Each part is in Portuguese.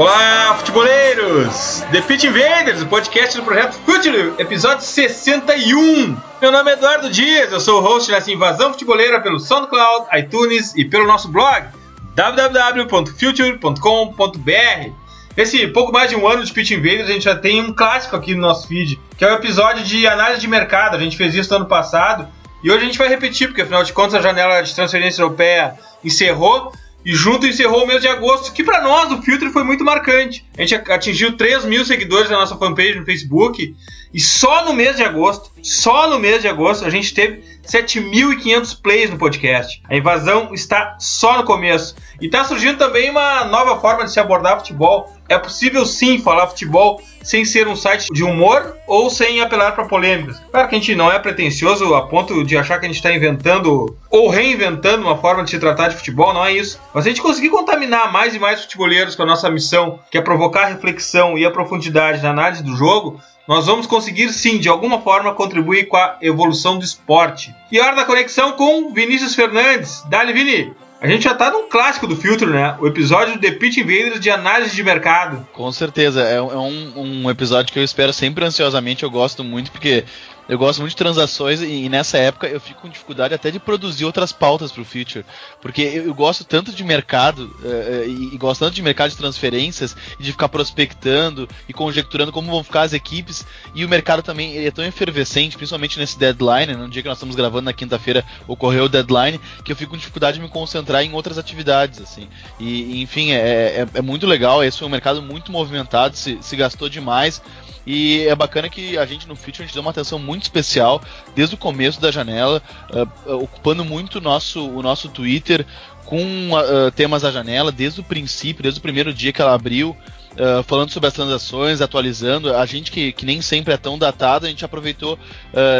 Olá, futeboleiros! The Pit Invaders, o podcast do projeto Future, episódio 61. Meu nome é Eduardo Dias, eu sou o host nessa invasão futeboleira pelo SoundCloud, iTunes e pelo nosso blog www.future.com.br. Esse pouco mais de um ano de Pitch Invaders, a gente já tem um clássico aqui no nosso feed, que é o episódio de análise de mercado. A gente fez isso no ano passado e hoje a gente vai repetir, porque afinal de contas a janela de transferência europeia encerrou e junto encerrou o mês de agosto, que para nós do Filtre foi muito marcante. A gente atingiu 3 mil seguidores na nossa fanpage no Facebook e só no mês de agosto, só no mês de agosto, a gente teve 7.500 plays no podcast. A invasão está só no começo. E está surgindo também uma nova forma de se abordar futebol. É possível sim falar futebol sem ser um site de humor ou sem apelar para polêmicas. Claro que a gente não é pretencioso a ponto de achar que a gente está inventando ou reinventando uma forma de se tratar de futebol, não é isso. Mas a gente conseguir contaminar mais e mais futeboleiros com a nossa missão, que é provocar reflexão e a profundidade na análise do jogo, nós vamos conseguir sim, de alguma forma, contribuir com a evolução do esporte. E hora da conexão com Vinícius Fernandes. Dali, Vini! A gente já tá num clássico do filtro, né? O episódio do The Pitch Invaders de análise de mercado. Com certeza, é, é um, um, episódio que eu espero sempre ansiosamente, eu gosto muito, porque eu gosto muito de transações e, e, nessa época eu fico com dificuldade até de produzir outras pautas para o Future, porque eu, eu, gosto tanto de mercado uh, e, e, gosto tanto de mercado de transferências e de ficar prospectando e conjecturando como vão ficar as equipes e o mercado também é tão efervescente, principalmente nesse deadline, no dia que nós estamos gravando na quinta-feira ocorreu o deadline, que eu fico com dificuldade de me concentrar em outras atividades, assim. E, enfim, é, é, é muito legal, esse foi um mercado muito movimentado, se, se gastou demais. E é bacana que a gente no Future a gente deu uma atenção muito especial desde o começo da janela, uh, ocupando muito nosso, o nosso Twitter com uh, temas da janela desde o princípio, desde o primeiro dia que ela abriu. Uh, falando sobre as transações, atualizando. A gente que, que nem sempre é tão datado, a gente aproveitou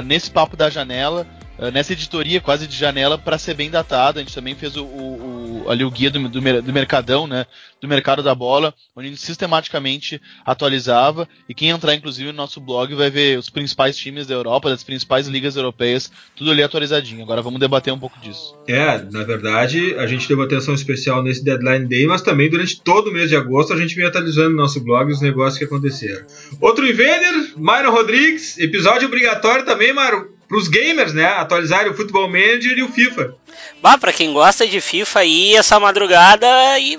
nesse papo da janela nessa editoria quase de janela para ser bem datado. A gente também fez o, o, o ali o guia do, do, do, mercadão, né, do mercado da bola, onde a gente sistematicamente atualizava e quem entrar inclusive no nosso blog vai ver os principais times da Europa, das principais ligas europeias, tudo ali atualizadinho. Agora vamos debater um pouco disso. É, na verdade, a gente deu atenção especial nesse deadline day, mas também durante todo o mês de agosto a gente vem atualizando no nosso blog os negócios que aconteceram. Outro invader, Myron Rodrigues, episódio obrigatório também, Myron para os gamers, né? Atualizarem o Futebol Manager e o FIFA. Bah, para quem gosta de FIFA aí, essa madrugada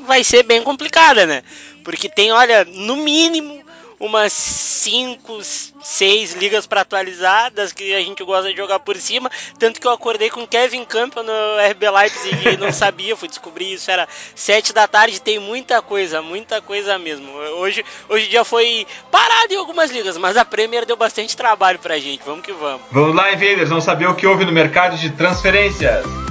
vai ser bem complicada, né? Porque tem, olha, no mínimo umas 5, 6 ligas para atualizar, das que a gente gosta de jogar por cima. Tanto que eu acordei com Kevin Campbell no RB Leipzig e não sabia, fui descobrir isso, era 7 da tarde, tem muita coisa, muita coisa mesmo. Hoje, hoje dia foi parado em algumas ligas, mas a Premier deu bastante trabalho pra gente, vamos que vamos. Vamos lá, Invaders, vamos saber o que houve no mercado de transferências.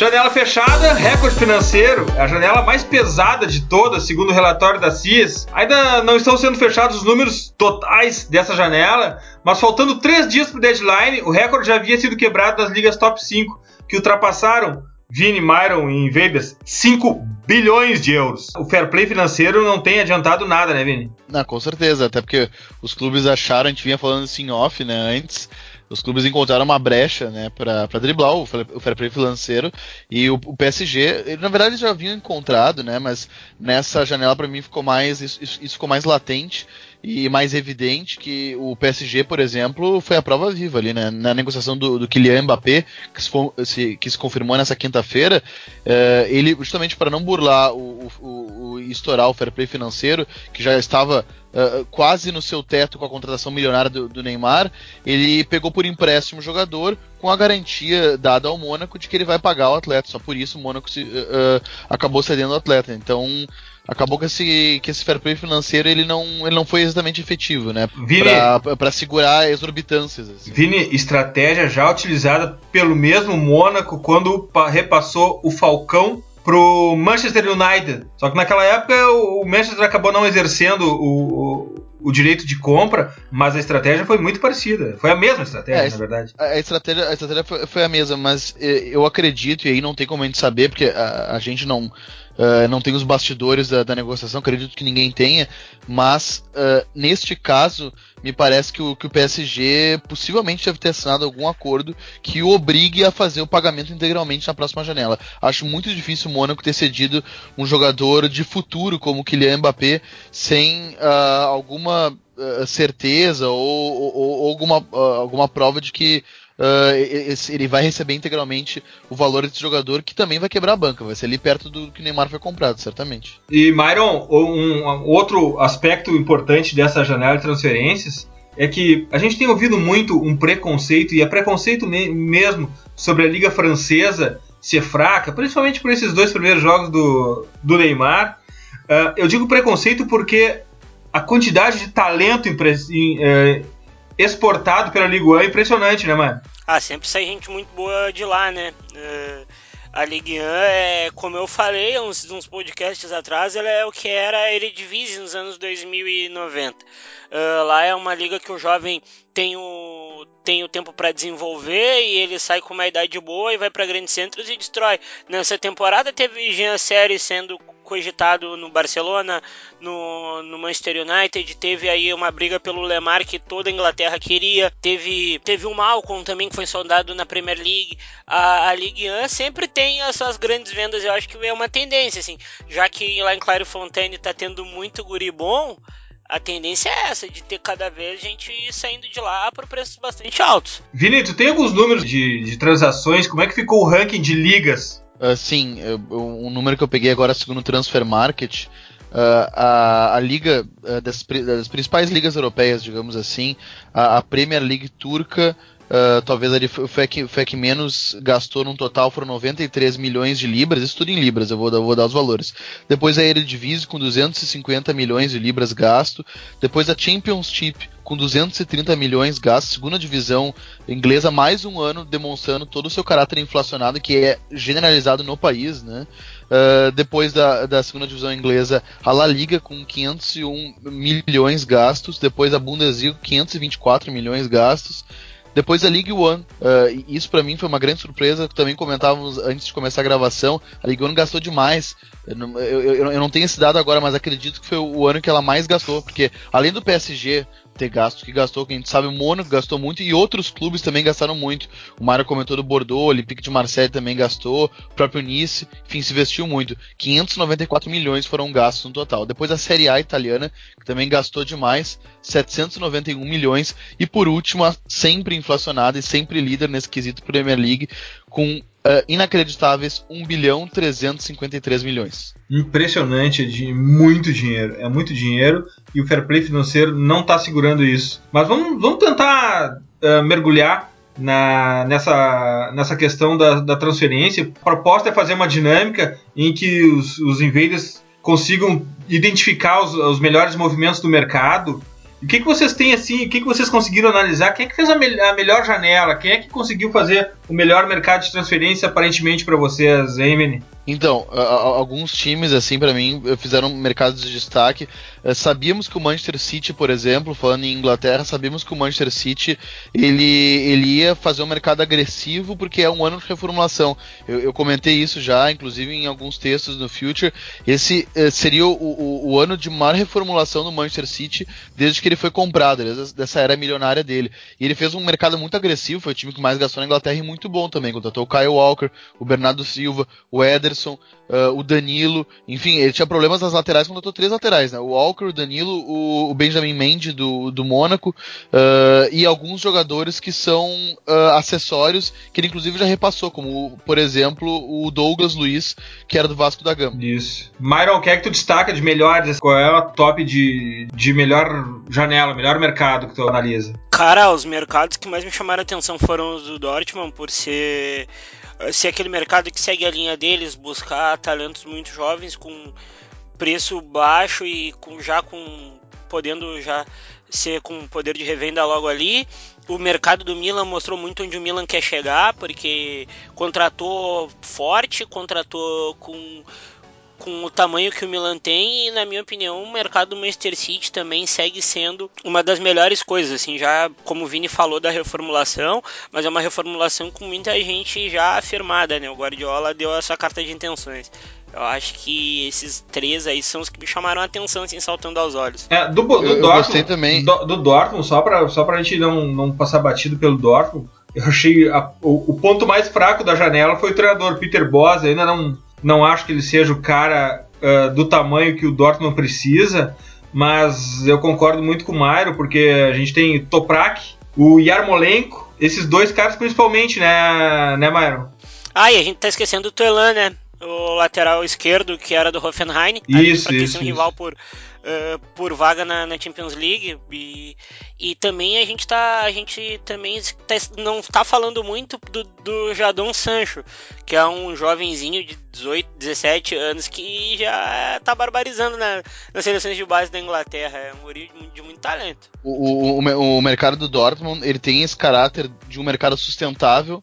Janela fechada, recorde financeiro, é a janela mais pesada de todas, segundo o relatório da CIS. Ainda não estão sendo fechados os números totais dessa janela, mas faltando três dias para o deadline, o recorde já havia sido quebrado das ligas top 5, que ultrapassaram Vini, Myron e Invaders 5 bilhões de euros. O fair play financeiro não tem adiantado nada, né, Vini? Não, com certeza, até porque os clubes acharam, a gente vinha falando assim off, né, antes, os clubes encontraram uma brecha, né, para driblar o, o fair play financeiro e o, o, PSG, ele, na verdade já haviam encontrado, né, mas nessa janela para mim ficou mais isso, isso, ficou mais latente e mais evidente que o PSG, por exemplo, foi a prova viva ali, né? Na negociação do, do Kylian Mbappé, que se, que se confirmou nessa quinta-feira, eh, ele, justamente para não burlar o, o, o, estourar o fair play financeiro, que já estava uh, quase no seu teto com a contratação milionária do, do, Neymar, ele pegou por empréstimo o jogador com a garantia dada ao Mônaco de que ele vai pagar o atleta. Só por isso o Mônaco se, uh, acabou cedendo o atleta. Então acabou que esse, que esse fair play financeiro ele não, ele não foi exatamente efetivo, né? Para segurar exorbitâncias. Assim. Vini, estratégia já utilizada pelo mesmo Mônaco quando repassou o Falcão pro Manchester United. Só que naquela época o Manchester acabou não exercendo o, o, o direito de compra, mas a estratégia foi muito parecida. Foi a mesma estratégia, é, na verdade. A, a, estratégia, a estratégia foi, foi, a mesma, mas eh, eu acredito, e aí não tem como a gente saber, porque a, a gente não Uh, não tem os bastidores da, da, negociação, acredito que ninguém tenha, mas uh, neste caso, me parece que o, que o PSG possivelmente deve ter assinado algum acordo que o obrigue a fazer o pagamento integralmente na próxima janela. Acho muito difícil o Mônaco ter cedido um jogador de futuro como o Kylian Mbappé sem uh, alguma certeza ou, ou, ou alguma, alguma prova de que uh, ele vai receber integralmente o valor desse jogador, que também vai quebrar a banca, vai ser ali perto do que o Neymar foi comprado, certamente. E Myron, um, outro aspecto importante dessa janela de transferências é que a gente tem ouvido muito um preconceito, e é preconceito me mesmo, sobre a Liga Francesa ser fraca, principalmente por esses dois primeiros jogos do, do Neymar. Uh, eu digo preconceito porque a quantidade de talento uh, exportado pela Liga 1 é impressionante, né, mano? Ah, sempre sai gente muito boa de lá, né? Uh, a Ligue 1 é, como eu falei uns, uns podcasts atrás, ela é o que era a Eredivisie nos anos 2090. Uh, ah, lá é uma liga que o jovem tem tem o tempo para desenvolver e ele sai com uma idade boa e vai para grandes centros e destrói. Nessa temporada teve Jean Série sendo cogitado no Barcelona, no, no Manchester United, teve aí uma briga pelo Lemar que toda a Inglaterra queria, teve, teve o Malcolm também que foi soldado na Premier League. A, a Ligue 1 sempre tem as suas grandes vendas, eu acho que é uma tendência, assim, já que lá em Clairefontaine tá tendo muito guri bom, a tendência é essa, de ter cada vez gente saindo de lá por preços bastante altos. Vini, tu tem alguns números de, de transações? Como é que ficou o ranking de ligas Uh, sim, um número que eu peguei agora segundo o Transfer Market, uh, a, a, liga uh, das, das, principais ligas europeias, digamos assim, a, a Premier League turca Uh, talvez ele foi, que, foi que menos gastou num total, foram 93 milhões de libras, isso tudo em libras, eu vou, eu vou dar os valores. Depois a Eredivisie com 250 milhões de libras gasto, depois a Championship com 230 milhões gastos, segunda divisão inglesa, mais um ano demonstrando todo o seu caráter inflacionado que é generalizado no país, né? Uh, depois da, da segunda divisão inglesa, a La Liga com 501 milhões gastos, depois a Bundesliga 524 milhões gastos, depois a League One, uh, isso para mim foi uma grande surpresa, também comentávamos antes de começar a gravação, a League One gastou demais. Eu, eu, eu, eu não tenho esse dado agora, mas acredito que foi o ano que ela mais gastou, porque além do PSG ter gasto que gastou, que a gente sabe, o Mônaco gastou muito e outros clubes também gastaram muito. O Mário comentou do Bordeaux, o Olympique de Marseille também gastou, o próprio Nice, enfim, se investiu muito. 594 milhões foram gastos no total. Depois a Série A italiana, que também gastou demais, 791 milhões. E por último, a sempre inflacionada e sempre líder nesse quesito Premier League, com uh, inacreditáveis 1 bilhão 353 milhões. Impressionante, de muito dinheiro. É muito dinheiro e o fair play financeiro não está segurando isso. Mas vamos, vamos tentar uh, mergulhar na, nessa, nessa questão da, da, transferência. A proposta é fazer uma dinâmica em que os, os invaders consigam identificar os, os melhores movimentos do mercado o que, que vocês têm assim? O que, que vocês conseguiram analisar? Quem é que fez a, me a melhor janela? Quem é que conseguiu fazer o melhor mercado de transferência aparentemente para vocês, Emily? Então, alguns times, assim, para mim, fizeram mercados de destaque. uh, sabíamos que o Manchester City, por exemplo, falando em Inglaterra, sabíamos que o Manchester City ele, ele ia fazer um mercado agressivo porque é um ano de reformulação. Eu, eu comentei isso já, inclusive em alguns textos no Future. Esse uh, seria o, o, o, ano de maior reformulação do Manchester City desde que ele foi comprado, dessa era milionária dele. E ele fez um mercado muito agressivo, foi o time que mais gastou na Inglaterra e muito bom também. Contratou o Kyle Walker, o Bernardo Silva, o Ederson, uh, o Danilo, enfim, ele tinha problemas nas laterais, contratou três laterais, né? O Walker, o Danilo, o, o Benjamin Mendy do, do Mônaco uh, e alguns jogadores que são uh, acessórios que ele inclusive já repassou, como por exemplo o Douglas Luiz, que era do Vasco da Gama. Isso. Myron, o que é que tu destaca de melhores? Qual é a top de, de melhor janela, melhor mercado que tu analisa? Cara, os mercados que mais me chamaram a atenção foram os do Dortmund, por ser ser aquele mercado que segue a linha deles, buscar talentos muito jovens com preço baixo e com, já com podendo já ser com poder de revenda logo ali. O mercado do Milan mostrou muito onde o Milan quer chegar, porque contratou forte, contratou com com o tamanho que o Milan tem e na minha opinião o mercado do Manchester City também segue sendo uma das melhores coisas assim já como o Vini falou da reformulação mas é uma reformulação com muita gente já afirmada né o Guardiola deu essa carta de intenções eu acho que esses três aí são os que me chamaram a atenção, assim, saltando aos olhos. É, do, do eu, Dortmund, eu também. Do, do, Dortmund, só pra, só pra gente não, não passar batido pelo Dortmund, eu achei a, o, o, ponto mais fraco da janela foi o treinador Peter Bosz, ainda não, não acho que ele seja o cara uh, do tamanho que o Dortmund precisa, mas eu concordo muito com o Mairo, porque a gente tem Toprak, o Yarmolenko, esses dois caras principalmente, né, né Mairo? Ah, e a gente tá esquecendo o Tuelan, né? O lateral esquerdo, que era do Hoffenheim. Isso, ali, isso. Um rival por uh, por vaga na, na, Champions League e, e também a gente tá a gente também tá, não está falando muito do, do Jadon Sancho que é um jovenzinho de 18, 17 anos que já tá barbarizando na, nas seleções de base da Inglaterra. É um guri de, de, muito talento. O, o, o mercado do Dortmund ele tem esse caráter de um mercado sustentável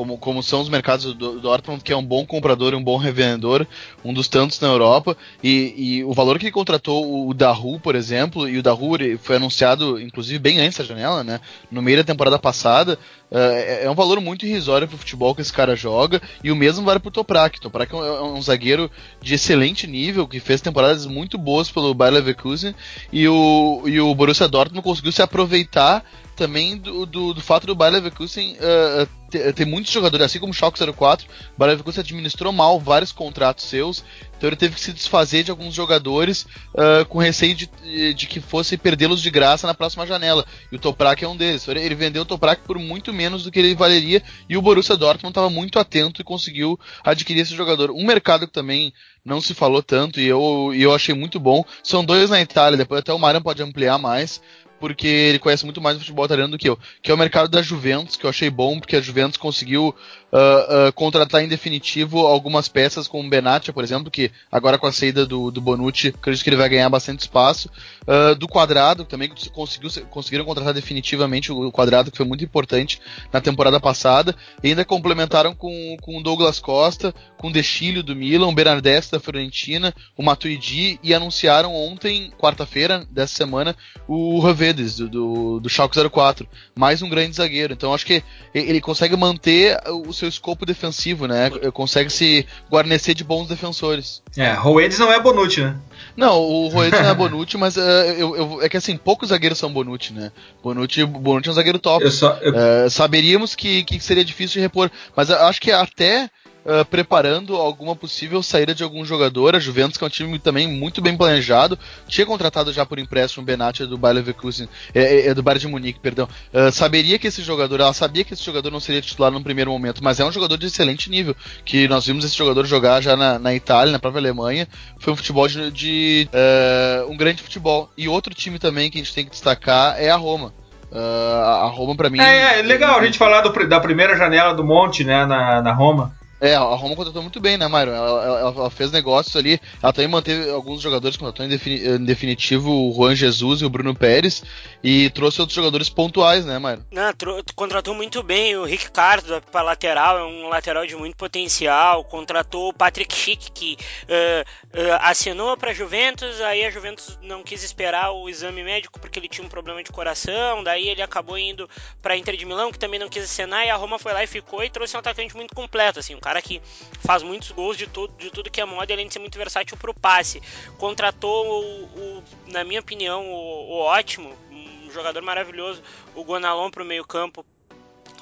como, como são os mercados do Dortmund, que é um bom comprador e um bom revendedor, um dos tantos na Europa, e, e o valor que ele contratou o Dahu, por exemplo, e o Dahu foi anunciado, inclusive, bem antes da janela, né, no meio da temporada passada, é, é, um valor muito irrisório pro futebol que esse cara joga, e o mesmo vale pro Toprak. Toprak é um, é um zagueiro de excelente nível, que fez temporadas muito boas pelo Bayer Leverkusen, e o, e o Borussia Dortmund conseguiu se aproveitar também do, do, do fato do Bayer Leverkusen uh, ter, ter, muitos jogadores, assim como o Schalke 04, o Bayer Leverkusen administrou mal vários contratos seus, então ele teve que se desfazer de alguns jogadores uh, com receio de, de que fosse perdê-los de graça na próxima janela. E o Toprak é um deles. Ele vendeu o Toprak por muito menos do que ele valeria e o Borussia Dortmund estava muito atento e conseguiu adquirir esse jogador. Um mercado que também não se falou tanto e eu, e eu achei muito bom. São dois na Itália, depois até o Marian pode ampliar mais porque ele conhece muito mais o futebol italiano do que eu, que é o mercado da Juventus, que eu achei bom, porque a Juventus conseguiu uh, uh, contratar em definitivo algumas peças como o Benatia, por exemplo, que agora com a saída do, do Bonucci, acredito que ele vai ganhar bastante espaço. Uh, do Quadrado, também conseguiu, conseguiram contratar definitivamente o Quadrado, que foi muito importante na temporada passada. E ainda complementaram com, com o Douglas Costa, com o Dechilho do Milan, o Bernardeschi da Fiorentina, o Matuidi, e anunciaram ontem, quarta-feira dessa semana, o Ravedes, do, do, do Schalke 04. Mais um grande zagueiro. Então acho que ele consegue manter os seu escopo defensivo, né? Consegue se guarnecer de bons defensores. É, Roedes não é Bonucci, né? Não, o Roedes não é Bonucci, mas uh, eu, eu, é que assim, poucos zagueiros são Bonucci, né? Bonucci, Bonucci é um zagueiro top. Eu só, eu... Uh, saberíamos que, que seria difícil de repor, mas acho que até uh, preparando alguma possível saída de algum jogador. A Juventus, que é um time também muito bem planejado, tinha contratado já por empréstimo o Benatia do Bayer Leverkusen, é, é, é, do Bayern de Munique, perdão. Uh, saberia que esse jogador, ela sabia que esse jogador não seria titular no primeiro momento, mas é um jogador de excelente nível, que nós vimos esse jogador jogar já na, na Itália, na própria Alemanha. Foi um futebol de, de uh, um grande futebol. E outro time também que a gente tem que destacar é a Roma. Uh, a Roma, para mim. É, é, legal a gente falar do, da primeira janela do Monte, né, na, na Roma É, a Roma contratou muito bem, né, Myron? Ela, ela, ela, fez negócios ali. Ela também manteve alguns jogadores, contratou em, defini em, definitivo o Juan Jesus e o Bruno Pérez. E trouxe outros jogadores pontuais, né, Myron? Não, contratou muito bem o Rick Cardo para lateral, é um lateral de muito potencial. Contratou o Patrick Schick, que uh, uh, assinou para Juventus. Aí a Juventus não quis esperar o exame médico porque ele tinha um problema de coração. Daí ele acabou indo para Inter de Milão, que também não quis assinar. E a Roma foi lá e ficou e trouxe um atacante muito completo, assim, um que faz muitos gols de tudo, de tudo que é moda, além de ser muito versátil pro passe. Contratou, o, o na minha opinião, o, o, ótimo, um jogador maravilhoso, o Gonalon pro meio campo.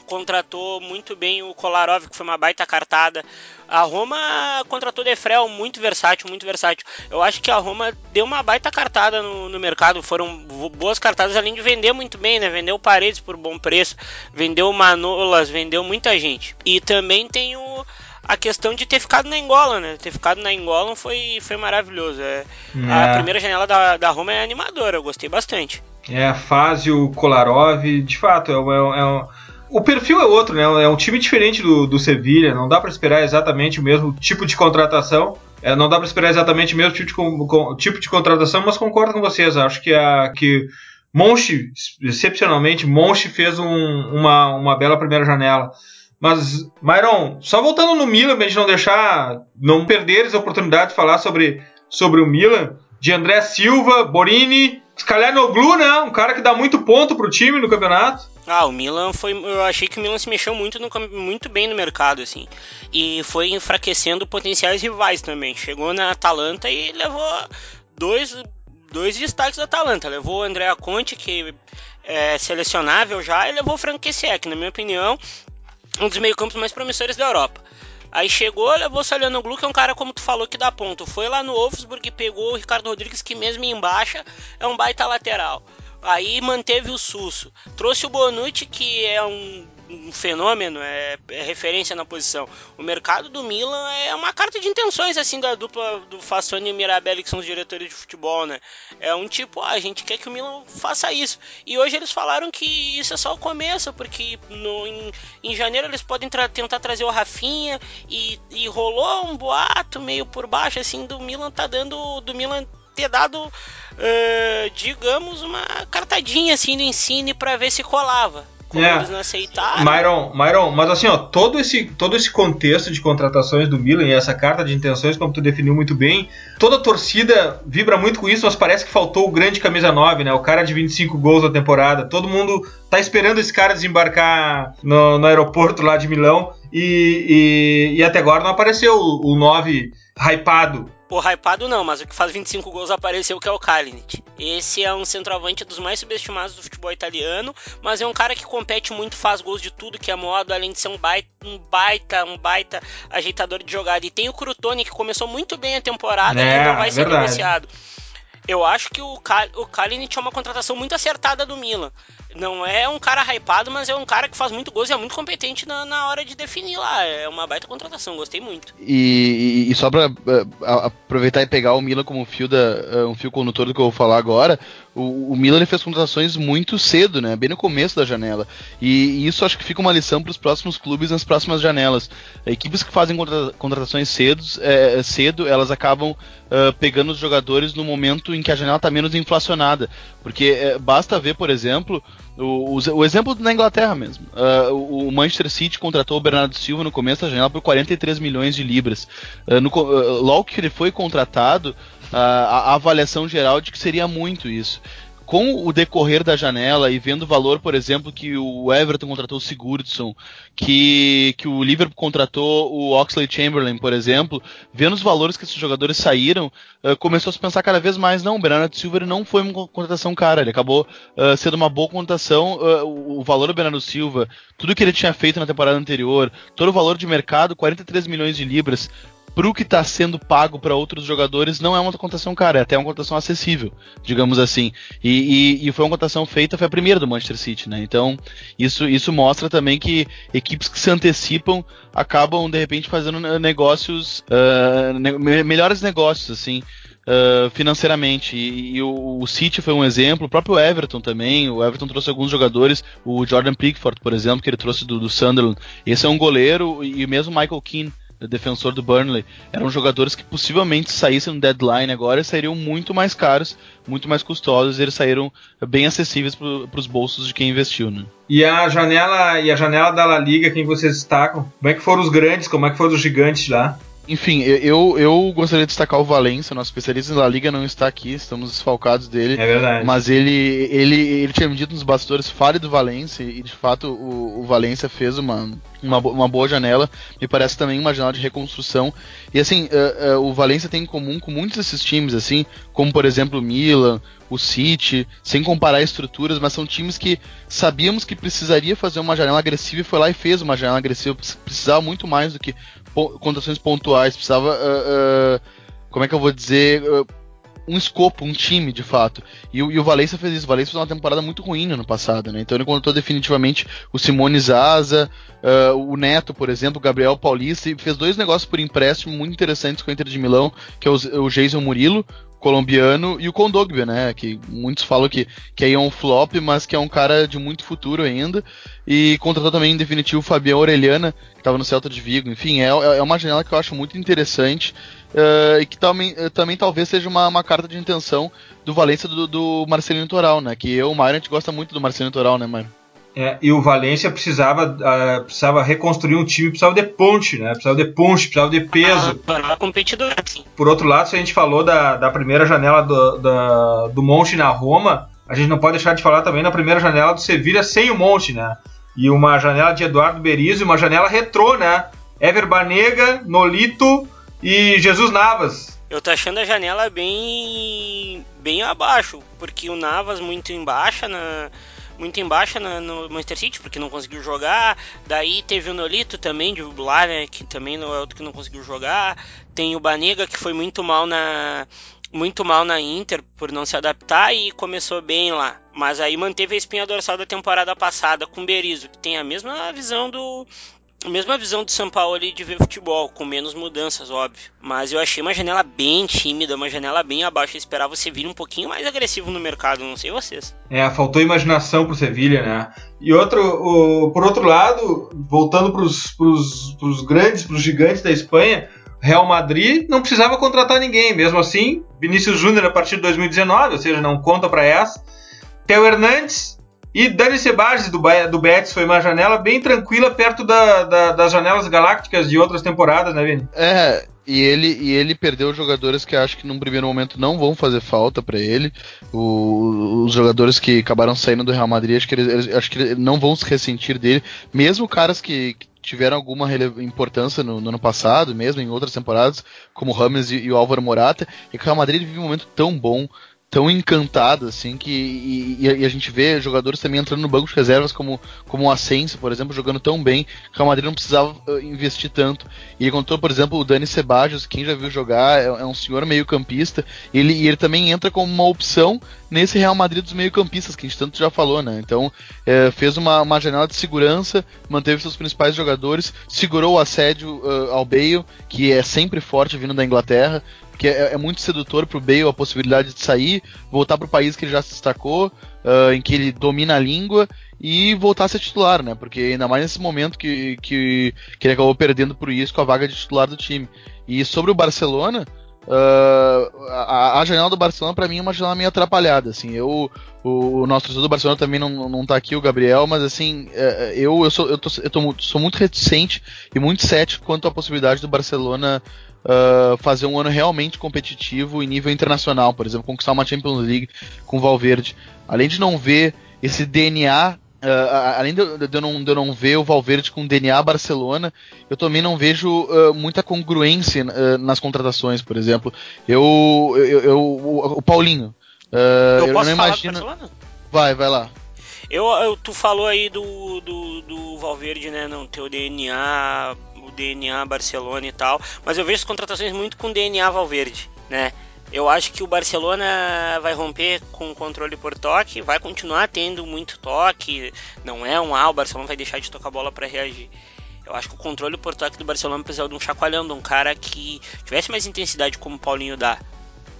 Contratou muito bem o Kolarov, que foi uma baita cartada. A Roma contratou Defrel, muito versátil, muito versátil. Eu acho que a Roma deu uma baita cartada no, no, mercado. Foram boas cartadas, além de vender muito bem, né? Vendeu Paredes por bom preço, vendeu Manolas, vendeu muita gente. E também tem o a questão de ter ficado na Angola, né? Ter ficado na Angola foi, foi maravilhoso. É, é. A primeira janela da, da Roma é animadora, eu gostei bastante. É, a fase, o Kolarov, de fato, é, é, é, o perfil é outro, né? É um time diferente do, do Sevilha, não dá para esperar exatamente o mesmo tipo de contratação. É, não dá para esperar exatamente o mesmo tipo de, com, tipo de contratação, mas concordo com vocês. Acho que a que Monchi, excepcionalmente, Monchi fez um, uma, uma bela primeira janela. Mas, Myron, só voltando no Milan, pra gente não deixar, não perder essa oportunidade de falar sobre, sobre o Milan, de André Silva, Borini, Scalianoglu, né? Um cara que dá muito ponto pro time no campeonato. Ah, o Milan foi. Eu achei que o Milan se mexeu muito, no, muito bem no mercado, assim. E foi enfraquecendo potenciais rivais também. Chegou na Atalanta e levou dois, dois destaques da Atalanta. Levou o André Conte, que é selecionável já, e levou o Frank Kessié, que na minha opinião um dos meio-campos mais promissores da Europa. Aí chegou, levou o Salianoglu, que é um cara, como tu falou, que dá ponto. Foi lá no Wolfsburg e pegou o Ricardo Rodrigues, que mesmo em baixa é um baita lateral. Aí manteve o Susso. Trouxe o Bonucci, que é um um fenômeno, é, é, referência na posição. O mercado do Milan é uma carta de intenções assim da dupla do Fassoni e Mirabelli, que são os diretores de futebol, né? É um tipo, ah, a gente quer que o Milan faça isso. E hoje eles falaram que isso é só o começo, porque no, em, em janeiro eles podem tra tentar trazer o Rafinha e, e rolou um boato meio por baixo assim do Milan tá dando do Milan ter dado, uh, digamos, uma cartadinha assim no ensine para ver se colava como é. eles não aceitaram. Myron, Myron, mas assim, ó, todo esse, todo esse contexto de contratações do Milan e essa carta de intenções, como tu definiu muito bem, toda a torcida vibra muito com isso, mas parece que faltou o grande camisa 9, né? O cara de 25 gols na temporada. Todo mundo tá esperando esse cara desembarcar no, no aeroporto lá de Milão e, e, e até agora não apareceu o, o 9 hypado Pô, hypado não, mas o que faz 25 gols apareceu que é o Kalinic. Esse é um centroavante dos mais subestimados do futebol italiano, mas é um cara que compete muito, faz gols de tudo que é modo, além de ser um baita, um baita, um baita ajeitador de jogada. E tem o Crutone que começou muito bem a temporada é, e não vai ser verdade. negociado. Eu acho que o, Kal o Kalinic é uma contratação muito acertada do Milan. Não é um cara hypado, mas é um cara que faz muito gols e é muito competente na, na hora de definir lá. É uma baita contratação, gostei muito. E, e, só pra uh, aproveitar e pegar o Milan como um fio, da, uh, um fio condutor do que eu vou falar agora, o, o Milan fez contratações muito cedo, né? Bem no começo da janela. E, e isso acho que fica uma lição para os próximos clubes nas próximas janelas. Equipes que fazem contra, contratações cedo, é, cedo, elas acabam uh, pegando os jogadores no momento em que a janela está menos inflacionada. Porque é, basta ver, por exemplo, o, o, o, exemplo na Inglaterra mesmo. Uh, o Manchester City contratou o Bernardo Silva no começo da janela por 43 milhões de libras. Uh, no, logo que ele foi contratado, a, a avaliação geral de que seria muito isso com o decorrer da janela e vendo o valor, por exemplo, que o Everton contratou o Sigurdsson, que, que o Liverpool contratou o Oxley Chamberlain, por exemplo, vendo os valores que esses jogadores saíram, uh, começou a se pensar cada vez mais, não, o Bernardo Silva não foi uma contratação cara, ele acabou uh, sendo uma boa contratação, uh, o valor do Bernardo Silva, tudo que ele tinha feito na temporada anterior, todo o valor de mercado, 43 milhões de libras, pro que está sendo pago para outros jogadores, não é uma contação cara, é até uma contação acessível, digamos assim. E, e, e, foi uma contação feita, foi a primeira do Manchester City, né? Então, isso, isso mostra também que equipes que se antecipam acabam, de repente, fazendo negócios, uh, ne melhores negócios, assim. Uh, financeiramente. E, e o, o, City foi um exemplo, o próprio Everton também. O Everton trouxe alguns jogadores, o Jordan Pickford, por exemplo, que ele trouxe do, do Sunderland. Esse é um goleiro, e mesmo Michael Keane defensor do Burnley, eram jogadores que possivelmente saíssem no deadline agora e sairiam muito mais caros, muito mais custosos, e eles saíram bem acessíveis para os bolsos de quem investiu, né? E a janela e a janela da La Liga, quem vocês destacam? Como é que foram os grandes, como é que foram os gigantes lá? Enfim, eu, eu gostaria de destacar o Valência, nosso especialista La Liga não está aqui, estamos desfalcados dele. É verdade. Mas ele, ele, ele tinha me dito nos bastidores, fale do Valência, e de fato o, o Valência fez uma, uma, uma, boa janela, me parece também uma janela de reconstrução. E assim, uh, uh, o Valência tem em comum com muitos desses times, assim, como por exemplo o Milan, o City, sem comparar estruturas, mas são times que sabíamos que precisaria fazer uma janela agressiva e foi lá e fez uma janela agressiva, precisava muito mais do que condições pontuais, precisava. Uh, uh, como é que eu vou dizer? Uh, um escopo, um time, de fato. E, e, o Valência fez isso. O Valência fez uma temporada muito ruim no ano passado, né? Então ele encontrou definitivamente o Simone Zaza, o Neto, por exemplo, o Gabriel Paulista, e fez dois negócios por empréstimo muito interessantes com o Inter de Milão, que é o, o Jason Murilo, colombiano, e o Kondogbia, né? Que muitos falam que, que aí é um flop, mas que é um cara de muito futuro ainda. E contratou também, em definitivo, o Fabião Orelhana, que estava no Celta de Vigo. Enfim, é, é uma janela que eu acho muito interessante. Uh, e que também, uh, também talvez seja uma, uma, carta de intenção do Valência do, do Marcelino Toral, né? Que eu, o Mário, a gente gosta muito do Marcelino Toral, né, Mário? É, e o Valência precisava, uh, precisava reconstruir um time, precisava de ponte, né? Precisava de ponte, precisava de peso. Ah, competidor, sim. Por outro lado, se a gente falou da, da primeira janela do, da, do Monte na Roma, a gente não pode deixar de falar também na primeira janela do Sevilha sem o Monte, né? E uma janela de Eduardo Berizzo e uma janela retrô, né? Ever Banega, Nolito e Jesus Navas. Eu tô achando a janela bem bem abaixo, porque o Navas muito embaixo na muito embaixo no, no Manchester City, porque não conseguiu jogar. Daí teve o Nolito também, de lá, né, que também não é outro que não conseguiu jogar. Tem o Banega, que foi muito mal na muito mal na Inter por não se adaptar e começou bem lá. Mas aí manteve a espinha dorsal da temporada passada com o Berizzo, que tem a mesma visão do a mesma visão do São Paulo ali de ver futebol, com menos mudanças, óbvio. Mas eu achei uma janela bem tímida, uma janela bem abaixo. Eu esperava você vir um pouquinho mais agressivo no mercado, não sei vocês. É, faltou imaginação pro Sevilha, né? E outro, o, por outro lado, voltando pros, pros, pros grandes, pros gigantes da Espanha, Real Madrid não precisava contratar ninguém, mesmo assim, Vinícius Júnior a partir de 2019, ou seja, não conta para essa. Theo Hernandes e Dani Sebades do, do Betis foi uma janela bem tranquila perto da, da, das janelas galácticas de outras temporadas, né, Vini? É, e ele, e ele perdeu jogadores que acho que num primeiro momento não vão fazer falta para ele. O, os jogadores que acabaram saindo do Real Madrid, acho que eles, acho que eles não vão se ressentir dele. Mesmo caras que, que tiveram alguma importância no, no, ano passado, mesmo em outras temporadas, como o Rames e, e o Álvaro Morata, e que o Real Madrid vive um momento tão bom, tão encantado assim que e, e, a gente vê jogadores também entrando no banco de reservas como como o Asensio, por exemplo, jogando tão bem que o Madrid não precisava uh, investir tanto. E ele contou, por exemplo, o Dani Ceballos, quem já viu jogar, é, é um senhor meio-campista, ele e ele também entra como uma opção nesse Real Madrid dos meio-campistas que a gente tanto já falou, né? Então, é, fez uma, uma janela de segurança, manteve seus principais jogadores, segurou o assédio uh, ao Bale, que é sempre forte vindo da Inglaterra, que é, é muito sedutor pro Bale a possibilidade de sair, voltar pro país que ele já se destacou, uh, em que ele domina a língua e voltar a ser titular, né? Porque ainda mais nesse momento que, que, que ele acabou perdendo pro Isco a vaga de titular do time. E sobre o Barcelona, Uh, a, a, janela do Barcelona para mim é uma janela meio atrapalhada, assim. Eu, o, o nosso torcedor do Barcelona também não, não tá aqui, o Gabriel, mas assim, é, eu, eu, sou, eu, tô, eu tô, sou muito reticente e muito cético quanto à possibilidade do Barcelona uh, fazer um ano realmente competitivo em nível internacional, por exemplo, conquistar uma Champions League com o Valverde. Além de não ver esse DNA Uh, além de, de, eu não, de, eu não, ver o Valverde com DNA Barcelona, eu também não vejo uh, muita congruência nas contratações, por exemplo. Eu, eu, eu o, o, Paulinho. eu, eu não imagino. Vai, vai lá. Eu, eu, tu falou aí do, do, do Valverde, né? Não ter o DNA, o DNA Barcelona e tal, mas eu vejo as contratações muito com DNA Valverde, né? Eu acho que o Barcelona vai romper com o controle por toque, vai continuar tendo muito toque. Não é um ah, o Barcelona vai deixar de tocar bola para reagir. Eu acho que o controle por toque do Barcelona precisa de um chacoalhão, de um cara que tivesse mais intensidade como o Paulinho dá.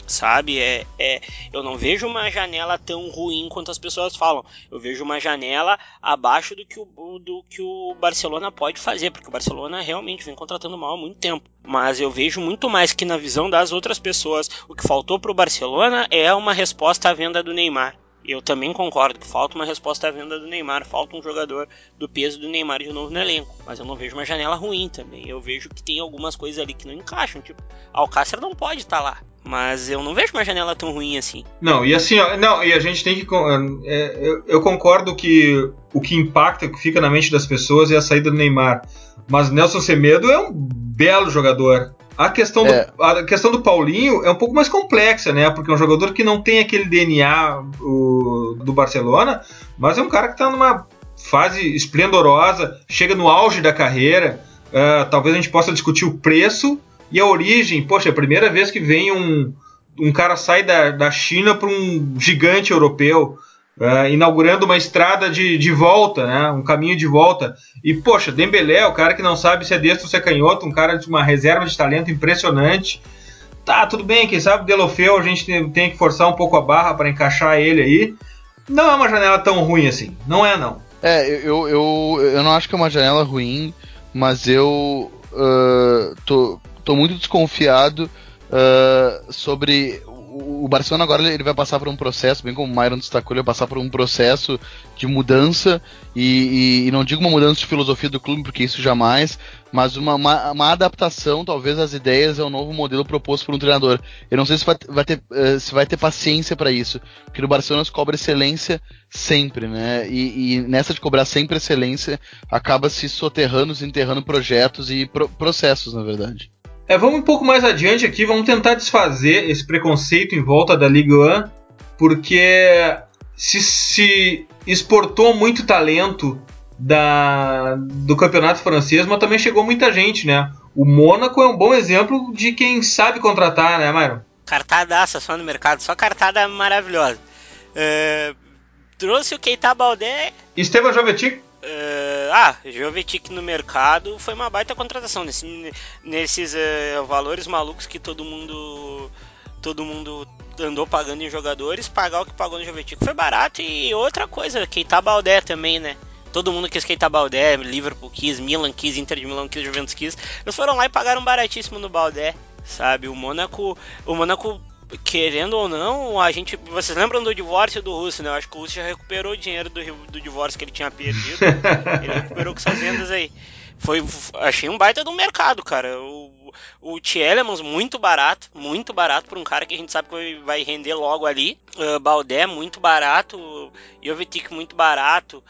Sabe? É, é, eu não vejo uma janela tão ruim quanto as pessoas falam. Eu vejo uma janela abaixo do que o, do que o Barcelona pode fazer, porque o Barcelona realmente vem contratando mal há muito tempo. Mas eu vejo muito mais que na visão das outras pessoas, o que faltou para o Barcelona é uma resposta à venda do Neymar. Eu também concordo que falta uma resposta à venda do Neymar, falta um jogador do peso do Neymar de novo no elenco. Mas eu não vejo uma janela ruim também. Eu vejo que tem algumas coisas ali que não encaixam. Tipo, Alcácer não pode estar tá lá. Mas eu não vejo uma janela tão ruim assim. Não, e assim, ó, não, e a gente tem que. É, eu, eu, concordo que o que impacta, o que fica na mente das pessoas é a saída do Neymar. Mas Nelson Semedo é um belo jogador. A questão, é. do, a questão do Paulinho é um pouco mais complexa, né? Porque é um jogador que não tem aquele DNA o, do Barcelona, mas é um cara que está numa fase esplendorosa, chega no auge da carreira. Uh, talvez a gente possa discutir o preço e a origem. Poxa, é a primeira vez que vem um, um cara sai da, da China para um gigante europeu uh, inaugurando uma estrada de, de volta, né? Um caminho de volta. E, poxa, Dembélé, o cara que não sabe se é destro ou se é canhoto, um cara de uma reserva de talento impressionante. Tá, tudo bem, quem sabe Delofeu a gente tem, tem que forçar um pouco a barra para encaixar ele aí. Não é uma janela tão ruim assim, não é não. É, eu, eu, eu não acho que é uma janela ruim, mas eu uh, tô, tô muito desconfiado uh, sobre o Barcelona agora ele vai passar por um processo, bem como o Myron destacou, ele vai passar por um processo de mudança, e, e, e, não digo uma mudança de filosofia do clube, porque isso jamais, mas uma, uma, uma, adaptação, talvez, às ideias ao novo modelo proposto por um treinador. Eu não sei se vai, vai ter, uh, se vai ter paciência para isso, porque no Barcelona se cobra excelência sempre, né? E, e, nessa de cobrar sempre excelência, acaba se soterrando, se enterrando projetos e pro, processos, na verdade. É, vamos um pouco mais adiante aqui, vamos tentar desfazer esse preconceito em volta da Ligue 1, porque se, se exportou muito talento da, do campeonato francês, mas também chegou muita gente, né? O Mônaco é um bom exemplo de quem sabe contratar, né, Myron? Cartadaça só no mercado, só cartada maravilhosa. Uh, trouxe o Keita Baldé. Esteban Jovetic? Uh, ah, Jovetic no mercado foi uma baita contratação nesse, nesses uh, valores malucos que todo mundo todo mundo andou pagando em jogadores, pagar o que pagou no Jovetic foi barato e outra coisa, Keita Baldé também, né? Todo mundo quis Keita Baldé, Liverpool quis, Milan quis, Inter de Milão quis, Juventus quis. Eles foram lá e pagaram baratíssimo no Baldé, sabe? O Mônaco, o Mônaco querendo ou não, a gente. Vocês lembram do divórcio do Russo, né? Eu acho que o Russo já recuperou o dinheiro do, do divórcio que ele tinha perdido. ele recuperou com essas vendas aí. Foi, achei um baita do mercado, cara. O, o Tielemans muito barato, muito barato para um cara que a gente sabe que vai render logo ali. Uh, Baldé muito barato, Jovetic muito barato.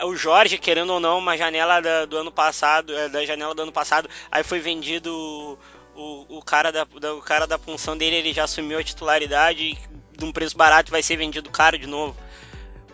Uh, o Jorge, querendo ou não, uma janela da, do ano passado, uh, da janela do ano passado, aí foi vendido o, o, cara da, o cara da punção dele ele já assumiu a titularidade de um preço barato vai ser vendido caro de novo.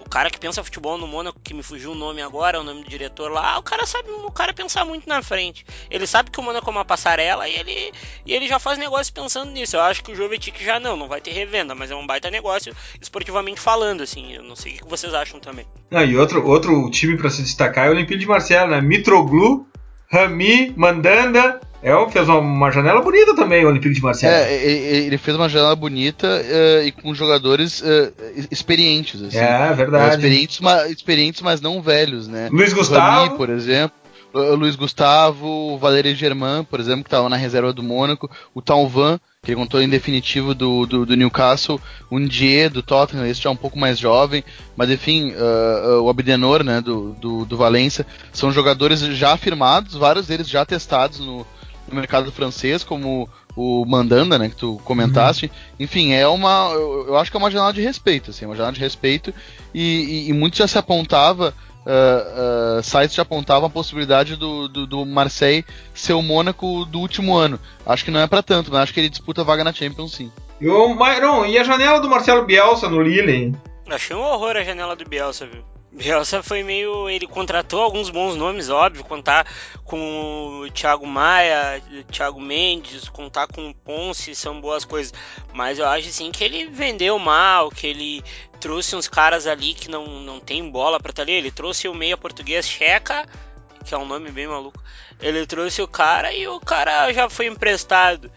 O cara que pensa futebol no Mônaco, que me fugiu o nome agora, o nome do diretor lá, o cara sabe, o cara pensa muito na frente. Ele sabe que o Mônaco é uma passarela e ele, e ele já faz negócio pensando nisso. Eu acho que o Jovetic já não, não vai ter revenda, mas é um baita negócio esportivamente falando, assim. Eu não sei o que vocês acham também. Ah, e outro, outro time para se destacar é o Olympique de Marseille, né? Mitroglou, Rami, Mandanda, é, fez uma, janela bonita também, o Olympique de Marseille. É, ele fez uma janela bonita uh, e com jogadores uh, experientes. Assim. É, verdade. Uh, experientes, ma, experientes, mas não velhos, né? Luiz Gustavo. Rami, por exemplo. O Luiz Gustavo, o Valério Germain, por exemplo, que estava na reserva do Mônaco, o Talvan, que ele contou em definitivo do, do, do Newcastle, o Ndié do Tottenham, esse já é um pouco mais jovem, mas enfim, uh, uh, o Abdenor, né, do, do, do Valência, são jogadores já afirmados, vários deles já testados no, no mercado francês, como o Mandanda, né, que tu comentaste. Uhum. Enfim, é uma. Eu, eu, acho que é uma janela de respeito, assim, uma janela de respeito. E, e, e muito já se apontava. Uh, uh, sites já apontavam a possibilidade do, do, do, Marseille ser o Mônaco do último ano. Acho que não é para tanto, mas acho que ele disputa a vaga na Champions sim. E o Myron, e a janela do Marcelo Bielsa no Lille? Achei um horror a janela do Bielsa, viu? Bielsa foi meio. Ele contratou alguns bons nomes, óbvio. Contar com o Thiago Maia, Thiago Mendes, contar com o Ponce são boas coisas. Mas eu acho assim que ele vendeu mal, que ele trouxe uns caras ali que não, não tem bola pra estar ali. Ele trouxe o meia português Checa, que é um nome bem maluco. Ele trouxe o cara e o cara já foi emprestado.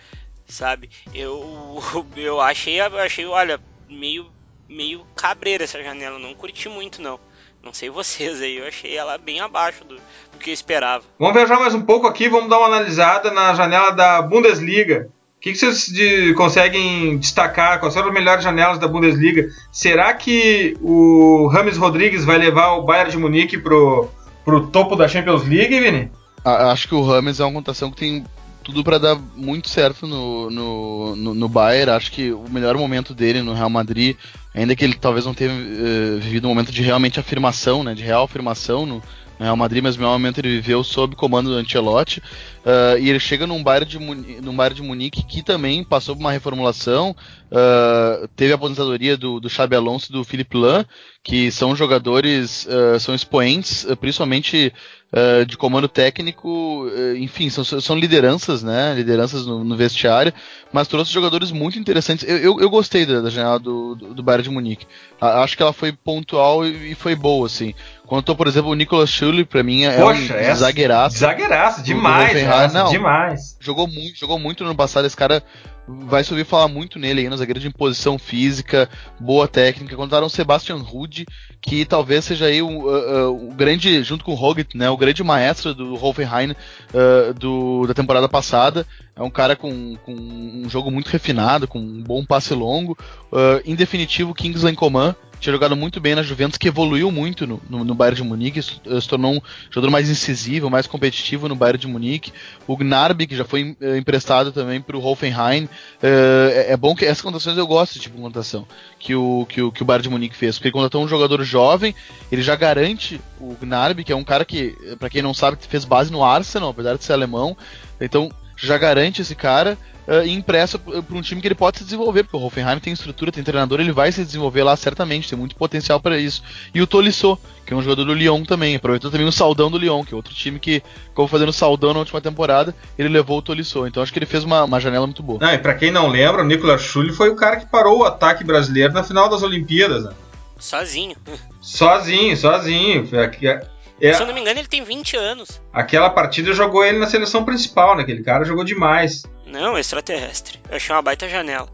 sabe? Eu, eu achei, achei, olha, meio, meio cabreira essa janela, não curti muito não. Não sei vocês aí, eu achei ela bem abaixo do, do que eu esperava. Vamos viajar mais um pouco aqui, vamos dar uma analisada na janela da Bundesliga. O que, que vocês de, conseguem destacar? Quais são as melhores janelas da Bundesliga? Será que o Rames Rodrigues vai levar o Bayern de Munique pro, pro topo da Champions League, Vini? Acho que o Rames é uma contação que tem tudo para dar muito certo no, no, no, no, Bayern. Acho que o melhor momento dele no Real Madrid, ainda que ele talvez não tenha uh, vivido um momento de realmente afirmação, né, de real afirmação no, no Real Madrid, mas no melhor momento ele viveu sob comando do Ancelotti. Uh, e ele chega num Bayern, de Munique, num Bayern de Munique que também passou por uma reformulação. Uh, teve a aposentadoria do, do Xabi Alonso e do Philippe Lahm, que são jogadores, são expoentes, principalmente uh, de comando técnico, uh, enfim, são, são lideranças, né? Lideranças no, no, vestiário, mas trouxe jogadores muito interessantes. Eu, eu, eu gostei da, da janela do, do, do, Bayern de Munique. A, acho que ela foi pontual e, e foi boa, assim. Quanto, por exemplo, o Nicolas Schulli, pra mim, é Poxa, um zagueiraço. Zagueiraço, demais, do, Não, demais. Jogou muito, jogou muito no ano passado. Esse cara vai subir falar muito nele aí no zagueiro de imposição física, boa técnica. Contaram o Sebastian Rude, que talvez seja aí o, uh, o grande, junto com o Hoggett, né, o grande maestro do Hoffenheim uh, do, da temporada passada. É um cara com, com, um jogo muito refinado, com um bom passe longo. Uh, em definitivo, Kingsley Coman tinha jogado muito bem na Juventus, que evoluiu muito no, no, no Bayern de Munique, se, se, tornou um jogador mais incisivo, mais competitivo no Bayern de Munique. O Gnarby, que já foi uh, emprestado também para o Hoffenheim. Uh, é, é, bom que essas contratações eu gosto tipo de contratação que o, que o, que o Bayern de Munique fez, porque contratou um jogador jovem, ele já garante o Gnarby, que é um cara que, para quem não sabe, fez base no Arsenal, apesar de ser alemão. Então já garante esse cara uh, e impressa para um time que ele pode se desenvolver, porque o Hoffenheim tem estrutura, tem treinador, ele vai se desenvolver lá certamente, tem muito potencial para isso. E o Tolisso, que é um jogador do Lyon também, aproveitou também o Saldão do Lyon, que é outro time que ficou fazendo Saldão na última temporada, ele levou o Tolisso. Então acho que ele fez uma, uma janela muito boa. Não, e para quem não lembra, o Nicolas Schulli foi o cara que parou o ataque brasileiro na final das Olimpíadas. Né? Sozinho. Sozinho, sozinho. É, Se eu não me engano, ele tem 20 anos. Aquela partida jogou ele na seleção principal, né? Aquele cara jogou demais. Não, extraterrestre. Eu achei uma baita janela.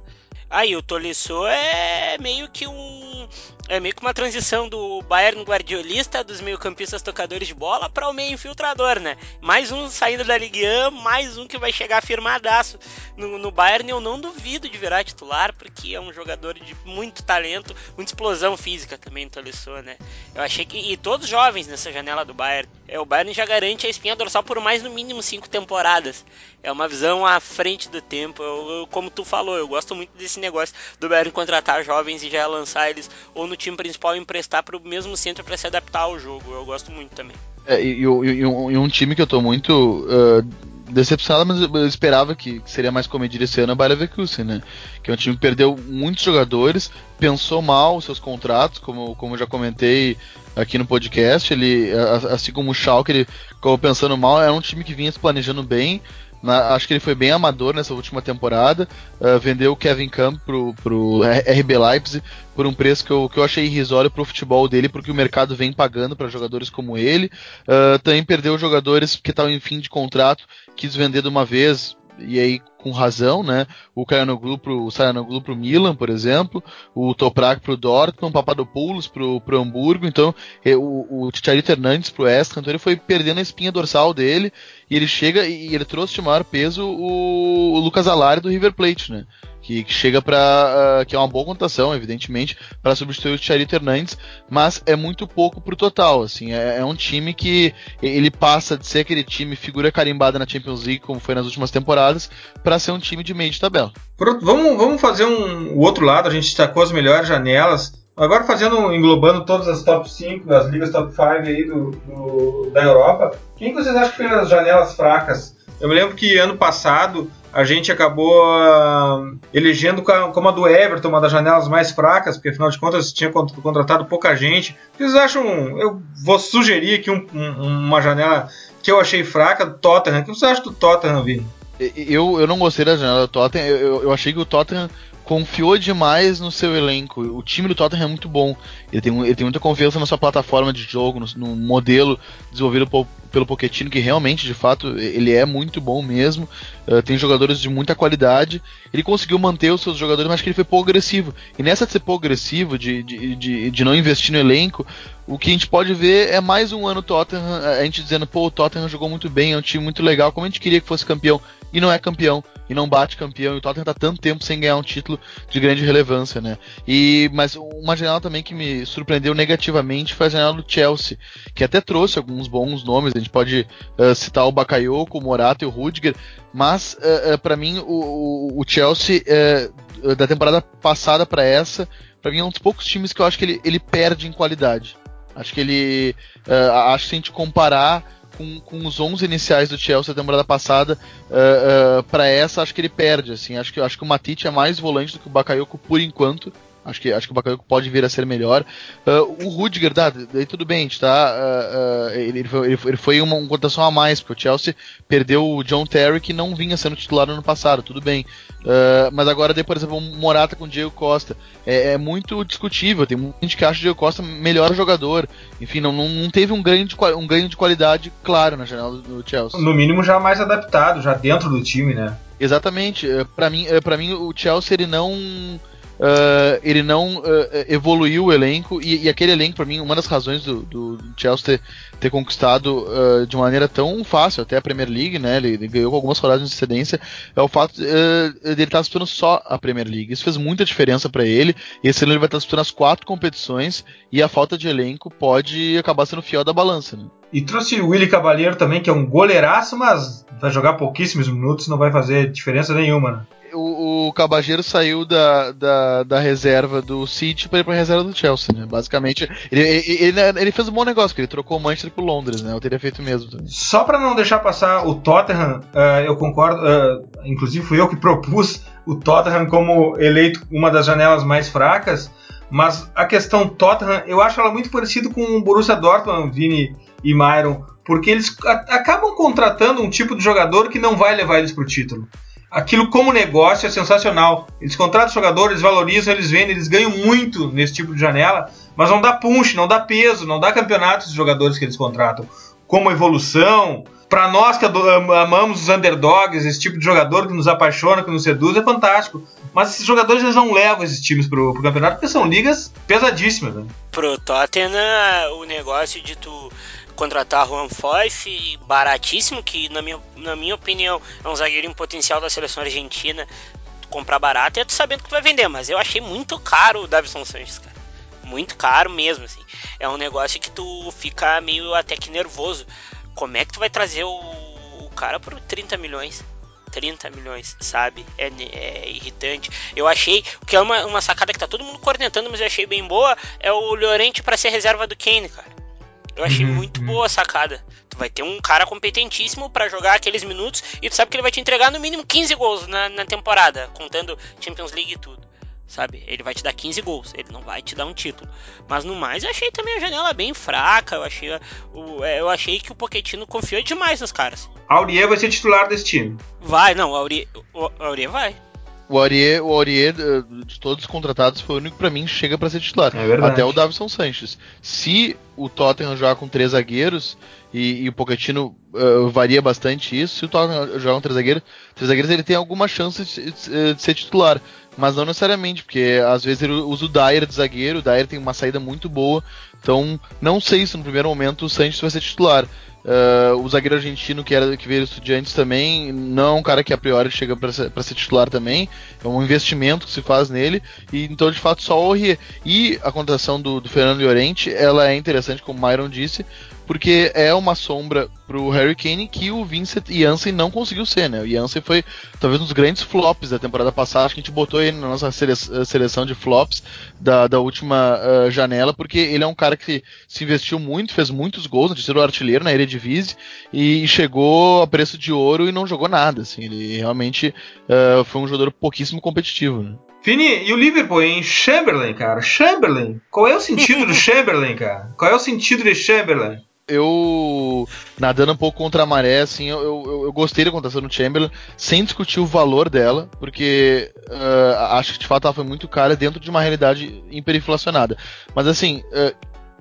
Aí, o Tolisso é meio que um é meio que uma transição do Bayern guardiolista, dos meio-campistas tocadores de bola, para o meio infiltrador, né? Mais um saindo da Ligue 1, mais um que vai chegar firmadaço no, no Bayern. Eu não duvido de virar titular, porque é um jogador de muito talento, muita explosão física também, Tolisso, né? Eu achei que. E todos jovens nessa janela do Bayern. É, o Bayern já garante a espinha dorsal por mais no mínimo cinco temporadas. É uma visão à frente do tempo. Eu, eu, como tu falou, eu gosto muito desse negócio do Bayern contratar jovens e já lançar eles ou no no time principal emprestar para o mesmo centro para se adaptar ao jogo. Eu gosto muito também. É, e, e, e, um, e, um, time que eu tô muito uh, decepcionado, mas eu esperava que, que, seria mais comedido esse ano é o Bayer Leverkusen, né? Que é um time que perdeu muitos jogadores, pensou mal os seus contratos, como, como eu já comentei aqui no podcast. Ele, assim como o Schalke, ele ficou pensando mal. Era um time que vinha se planejando bem, na, acho que ele foi bem amador nessa última temporada. Uh, vendeu o Kevin Camp pro, pro RB Leipzig por um preço que eu, que eu achei irrisório pro futebol dele, porque o mercado vem pagando para jogadores como ele. Uh, também perdeu jogadores que estavam em fim de contrato, quis vender de uma vez, e aí com razão, né? O Kayanoglu pro, o Sayanoglu pro Milan, por exemplo, o Toprak pro Dortmund, o Papadopoulos pro, pro Hamburgo, então o, o Ticharito Hernandes pro Esca, então ele foi perdendo a espinha dorsal dele e ele chega e ele trouxe de maior peso o, o Lucas Alari do River Plate, né? Que, que chega para uh, ah, que é uma boa contação, evidentemente, para substituir o Charito Hernandes, mas é muito pouco pro total, assim, é, é, um time que ele passa de ser aquele time figura carimbada na Champions League como foi nas últimas temporadas, para ser um time de meio de tabela. Vamos, vamos fazer um, o outro lado, a gente destacou as melhores janelas. Agora fazendo, englobando todas as top 5 das ligas top 5 aí do, do, da Europa, quem vocês acham que fez as janelas fracas? Eu me lembro que ano passado a gente acabou uh, elegendo como a do Everton, uma das janelas mais fracas, porque afinal de contas tinha contratado pouca gente. Vocês acham? Eu vou sugerir aqui um, um, uma janela que eu achei fraca do Tottenham. O que vocês acham do Tottenham, Vini? Eu, eu não gostei da janela do Tottenham. Eu, eu achei que o Tottenham confiou demais no seu elenco. O time do Tottenham é muito bom. Ele tem, ele tem muita confiança na sua plataforma de jogo, no, no modelo desenvolvido por, pelo Pochettino, que realmente, de fato, ele é muito bom mesmo. uh, tem jogadores de muita qualidade. Ele conseguiu manter os seus jogadores, mas que ele foi pouco agressivo. E nessa de ser pouco agressivo, de, de, de, de não investir no elenco, o que a gente pode ver é mais um ano Tottenham, a gente dizendo, pô, o Tottenham jogou muito bem, é um time muito legal, como a gente queria que fosse campeão, e não é campeão, e não bate campeão, e o Tottenham tá tanto tempo sem ganhar um título de grande relevância, né? E, mas uma janela também que me surpreendeu negativamente foi a janela do Chelsea, que até trouxe alguns bons nomes, a gente pode uh, citar o Bakayoko, o Morata e o Rudiger, mas uh, uh, para mim o, o Chelsea da temporada passada para essa, para mim é um dos poucos times que eu acho que ele, ele perde em qualidade. Acho que ele. Uh, acho que se a gente comparar com, com os 11 iniciais do Chelsea da temporada passada uh, uh, eh, para essa, acho que ele perde. Assim. Acho, que, acho que o Matite é mais volante do que o Bakayoko por enquanto. Acho que, acho que o Bakayoko pode vir a ser melhor. Uh, o Rudiger, tá, tudo bem, tá? Uh, uh, ele, ele, foi, ele foi uma, uma contação a mais, porque o Chelsea perdeu o John Terry, que não vinha sendo titular no ano passado, tudo bem. mas agora, por exemplo, o Morata com o Diego Costa. É, é, muito discutível, tem muita gente que acha o Diego Costa melhor jogador. Enfim, não, não, não teve um ganho, de, um ganho de qualidade claro na janela do, do Chelsea. No mínimo, já mais adaptado, já dentro do time, né? Exatamente. para mim, para mim, o Chelsea ele não Uh, ele não uh, evoluiu o elenco e, e aquele elenco para mim uma das razões do, do Chelsea ter, ter conquistado uh, de maneira tão fácil até a Premier League, né? Ele, ele ganhou com algumas rodadas de excedência é o fato de ele estar tá disputando só a Premier League. Isso fez muita diferença para ele. Esse ano ele vai estar tá disputando as quatro competições e a falta de elenco pode acabar sendo fiel da balança. Né? E trouxe o Willy Cavaliero também, que é um goleiraço, mas vai jogar pouquíssimos minutos, não vai fazer diferença nenhuma. Né? o, o Cabageiro saiu da, da, da reserva do City para ir para a reserva do Chelsea, né? Basicamente, ele, ele, ele, fez um bom negócio, porque ele trocou o Manchester por Londres, né? Eu teria feito mesmo também. Só para não deixar passar o Tottenham, uh, eu concordo, uh, inclusive fui eu que propus o Tottenham como eleito uma das janelas mais fracas, mas a questão Tottenham, eu acho ela muito parecida com o Borussia Dortmund, Vini e Myron, porque eles acabam contratando um tipo de jogador que não vai levar eles para o título aquilo como negócio é sensacional. Eles contratam jogadores, valorizam, eles vendem, eles ganham muito nesse tipo de janela, mas não dá punch, não dá peso, não dá campeonato de jogadores que eles contratam. Como evolução, para nós que amamos os underdogs, esse tipo de jogador que nos apaixona, que nos seduz, é fantástico. Mas esses jogadores eles não levam esses times pro, pro campeonato porque são ligas pesadíssimas. Né? Pro Tottenham, o negócio de tu contratar Juan Foyf, baratíssimo, que na minha, na minha opinião é um zagueiro em potencial da seleção argentina. Comprar barato é tu sabendo que tu vai vender, mas eu achei muito caro o Davison Sanches, cara. Muito caro mesmo, assim. É um negócio que tu fica meio até que nervoso. Como é que tu vai trazer o, o cara por 30 milhões? 30 milhões, sabe? É, é, irritante. Eu achei, que é uma, uma sacada que tá todo mundo cornetando, mas eu achei bem boa, é o Llorente para ser reserva do Kane, cara. Eu achei uhum, muito uhum. boa a sacada. Tu vai ter um cara competentíssimo para jogar aqueles minutos e tu sabe que ele vai te entregar no mínimo 15 gols na, na temporada, contando Champions League e tudo. Sabe? Ele vai te dar 15 gols, ele não vai te dar um título. Mas no mais, eu achei também a janela bem fraca. Eu achei, o, é, eu achei que o Pochettino confiou demais nos caras. Aurier vai ser titular desse time. Vai, não, o Aurier, o Aurier vai. O Aurier, o Aurier, de todos os contratados, foi o único para mim chega para ser titular. É Até o Davison Sanches. Se o Tottenham jogar com três zagueiros, e, e o Pochettino uh, varia bastante isso, se o Tottenham jogar com três zagueiros, três zagueiros ele tem alguma chance de, de, de, ser titular. Mas não necessariamente, porque às vezes ele usa o Dyer de zagueiro, o Dyer tem uma saída muito boa, então não sei se no primeiro momento o Sanches vai ser titular. Uh, o zagueiro argentino que, era, que veio estudiantes também não é um cara que a priori chega para ser, ser, titular também. É um investimento que se faz nele. E então, de fato, só o Rie. E a contratação do, do Fernando Llorente ela é interessante, como o Myron disse, porque é uma sombra pro Harry Kane que o Vincent Janssen não conseguiu ser, né? O Janssen foi talvez um dos grandes flops da temporada passada, acho que a gente botou ele na nossa eh, seleção de flops da, da última uh, janela, porque ele é um cara que se investiu muito, fez muitos gols, né? terceiro artilheiro na Eredivisie e chegou a preço de ouro e não jogou nada, assim, ele realmente uh, foi um jogador pouquíssimo competitivo, né? Fini, e o Liverpool em Chamberlain, cara? Chamberlain? Qual é o sentido do Chamberlain, cara? Qual é o sentido de Chamberlain? Eu, nadando um pouco contra a maré, assim, eu, eu, eu gostei da contratação do Chamberlain, sem discutir o valor dela, porque uh, acho que de fato ela foi muito cara dentro de uma realidade hiperinflacionada. Mas assim, uh,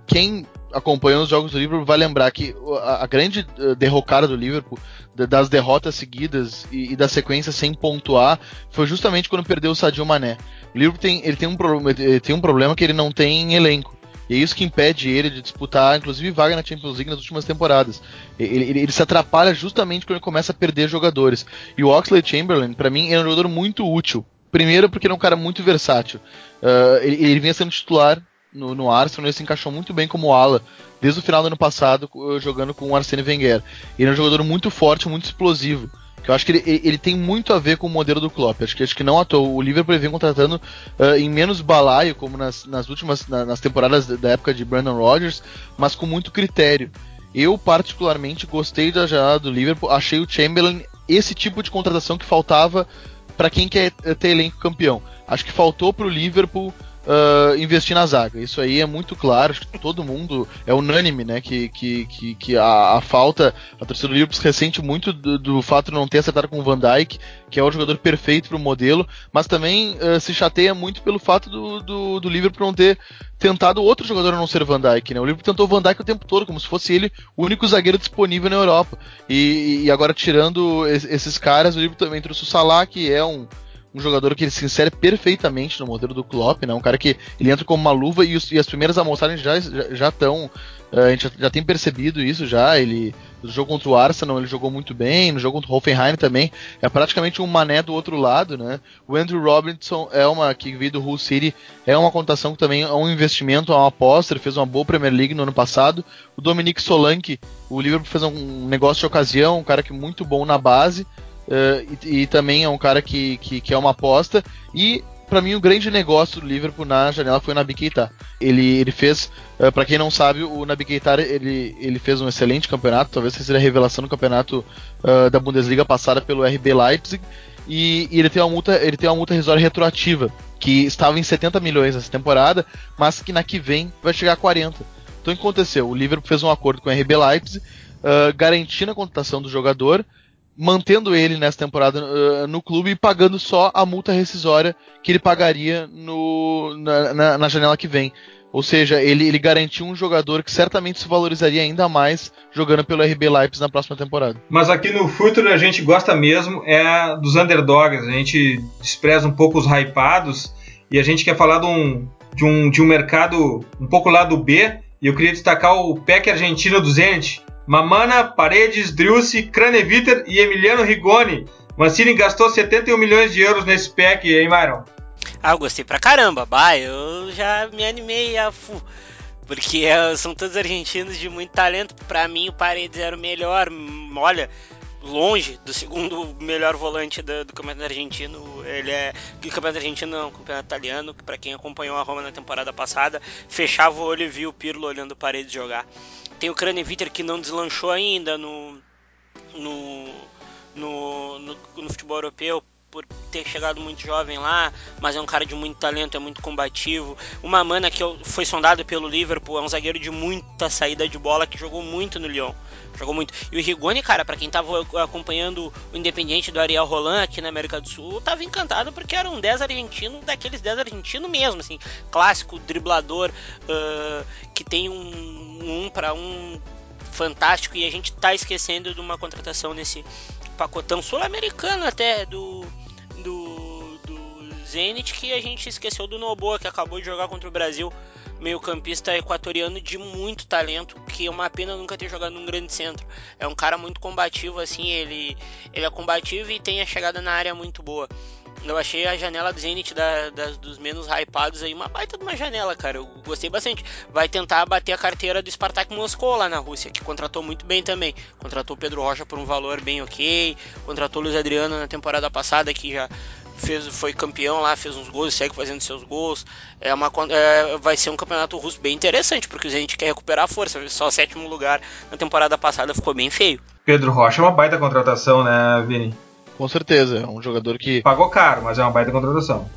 quem acompanhando os jogos do Liverpool vai lembrar que a, a grande uh, derrocada do Liverpool, das derrotas seguidas e, e, da sequência sem pontuar, foi justamente quando perdeu o Sadio Mané. O Liverpool tem, ele tem, um problema, tem um problema que ele não tem elenco. E é isso que impede ele de disputar, inclusive, vaga na Champions League nas últimas temporadas. Ele, ele, ele se atrapalha justamente quando ele começa a perder jogadores. E o Oxley Chamberlain, para mim, é um jogador muito útil. Primeiro, porque ele é um cara muito versátil. Uh, ele, ele vinha sendo titular no, no Arsenal, ele se encaixou muito bem como ala desde o final do ano passado, jogando com o Arsene Wenger. Ele é um jogador muito forte, muito explosivo. Que eu acho que ele, ele, tem muito a ver com o modelo do Klopp. Acho que, acho que não à toa. O Liverpool vem contratando uh, em menos balaio, como nas, nas últimas na, nas temporadas da época de Brandon Rodgers, mas com muito critério. Eu, particularmente, gostei da janela do Liverpool. Achei o Chamberlain esse tipo de contratação que faltava para quem quer ter elenco campeão. Acho que faltou para o Liverpool uh, investir na zaga. Isso aí é muito claro, acho que todo mundo é unânime, né? Que, que, que, que a, a, falta, a torcida do Liverpool ressente muito do, do, fato de não ter acertado com o Van Dijk, que é o jogador perfeito para o modelo, mas também uh, se chateia muito pelo fato do, do, do Liverpool não ter tentado outro jogador a não ser Van Dijk, né? O Liverpool tentou Van Dijk o tempo todo, como se fosse ele o único zagueiro disponível na Europa. E, e agora tirando esses caras, o Liverpool também trouxe o Salah, que é um um jogador que ele se insere perfeitamente no modelo do Klopp, né? Um cara que ele entra como uma luva e, os, e as primeiras amostragens já já estão, uh, a gente já, já, tem percebido isso já. Ele no jogo contra o Arsenal ele jogou muito bem, no jogo contra o Hoffenheim também é praticamente um mané do outro lado, né? O Andrew Robinson é uma que veio do Hull City, é uma contação que também é um investimento, é uma aposta. Ele fez uma boa Premier League no ano passado. O Dominique Solanke, o Liverpool fez um negócio de ocasião, um cara que muito bom na base. Uh, e, e, também é um cara que, que, que é uma aposta. E para mim o grande negócio do Liverpool na janela foi o Naby Keita. Ele, ele fez, uh, eh, para quem não sabe, o Naby Keita ele, ele fez um excelente campeonato, talvez seja a revelação no campeonato uh, da Bundesliga passada pelo RB Leipzig. E, e, ele tem uma multa, ele tem uma multa rescisória retroativa que estava em 70 milhões essa temporada, mas que na que vem vai chegar a 40. Então o que aconteceu? O Liverpool fez um acordo com o RB Leipzig, garantindo a contratação do jogador mantendo ele nessa temporada uh, no clube e pagando só a multa rescisória que ele pagaria no, na, na, na janela que vem. Ou seja, ele, ele garantiu um jogador que certamente se valorizaria ainda mais jogando pelo RB Leipzig na próxima temporada. Mas aqui no Futuro a gente gosta mesmo é dos underdogs. A gente despreza um pouco os hypados e a gente quer falar de um, de um, de um mercado um pouco lá do B. E eu queria destacar o PEC argentino do Zenit, Mamana, Paredes, Driussi, Craneviter e Emiliano Rigoni. Mancini gastou 71 milhões de euros nesse pack, hein, Myron? Ah, eu gostei pra caramba. Bah, eu já me animei a fu. Porque é, são todos argentinos de muito talento. Pra mim, o Paredes era o melhor. Olha, longe do segundo melhor volante do, do campeonato argentino. Ele é. O campeonato argentino não, campeonato italiano, para quem acompanhou a Roma na temporada passada, fechava o olho e via o Pirlo olhando o Paredes jogar. Tem o Kraneviter que não deslanchou ainda no, no, no, no, no futebol europeu por ter chegado muito jovem lá, mas é um cara de muito talento, é muito combativo. Uma mana que foi sondado pelo Liverpool, é um zagueiro de muita saída de bola que jogou muito no Lyon. Jogou muito. E o Rigoni, cara, para quem tava acompanhando o Independiente do Ariel Roland aqui na América do Sul, tava encantado porque era um 10 argentino, daqueles 10 argentino mesmo, assim, clássico, driblador, uh, que tem um, um para um fantástico e a gente tá esquecendo de uma contratação nesse pacotão sul-americano até do do, do Zenit que a gente esqueceu do Noboa que acabou de jogar contra o Brasil meio-campista equatoriano de muito talento, que é uma pena nunca ter jogado num grande centro. É um cara muito combativo, assim, ele, ele é combativo e tem a chegada na área muito boa. Eu achei a janela do Zenit da, da, dos menos hypados aí uma baita de uma janela, cara. Eu gostei bastante. Vai tentar bater a carteira do Spartak Moscou lá na Rússia, que contratou muito bem também. Contratou Pedro Rocha por um valor bem ok. Contratou Luiz Adriano na temporada passada, que já fez, foi campeão lá, fez uns gols, segue fazendo seus gols. É uma, é, vai ser um campeonato russo bem interessante, porque a gente quer recuperar a força. Só sétimo lugar na temporada passada ficou bem feio. Pedro Rocha é uma baita contratação, né, Vini? Com certeza, é um jogador que. Pagou caro, mas é uma baita contratação.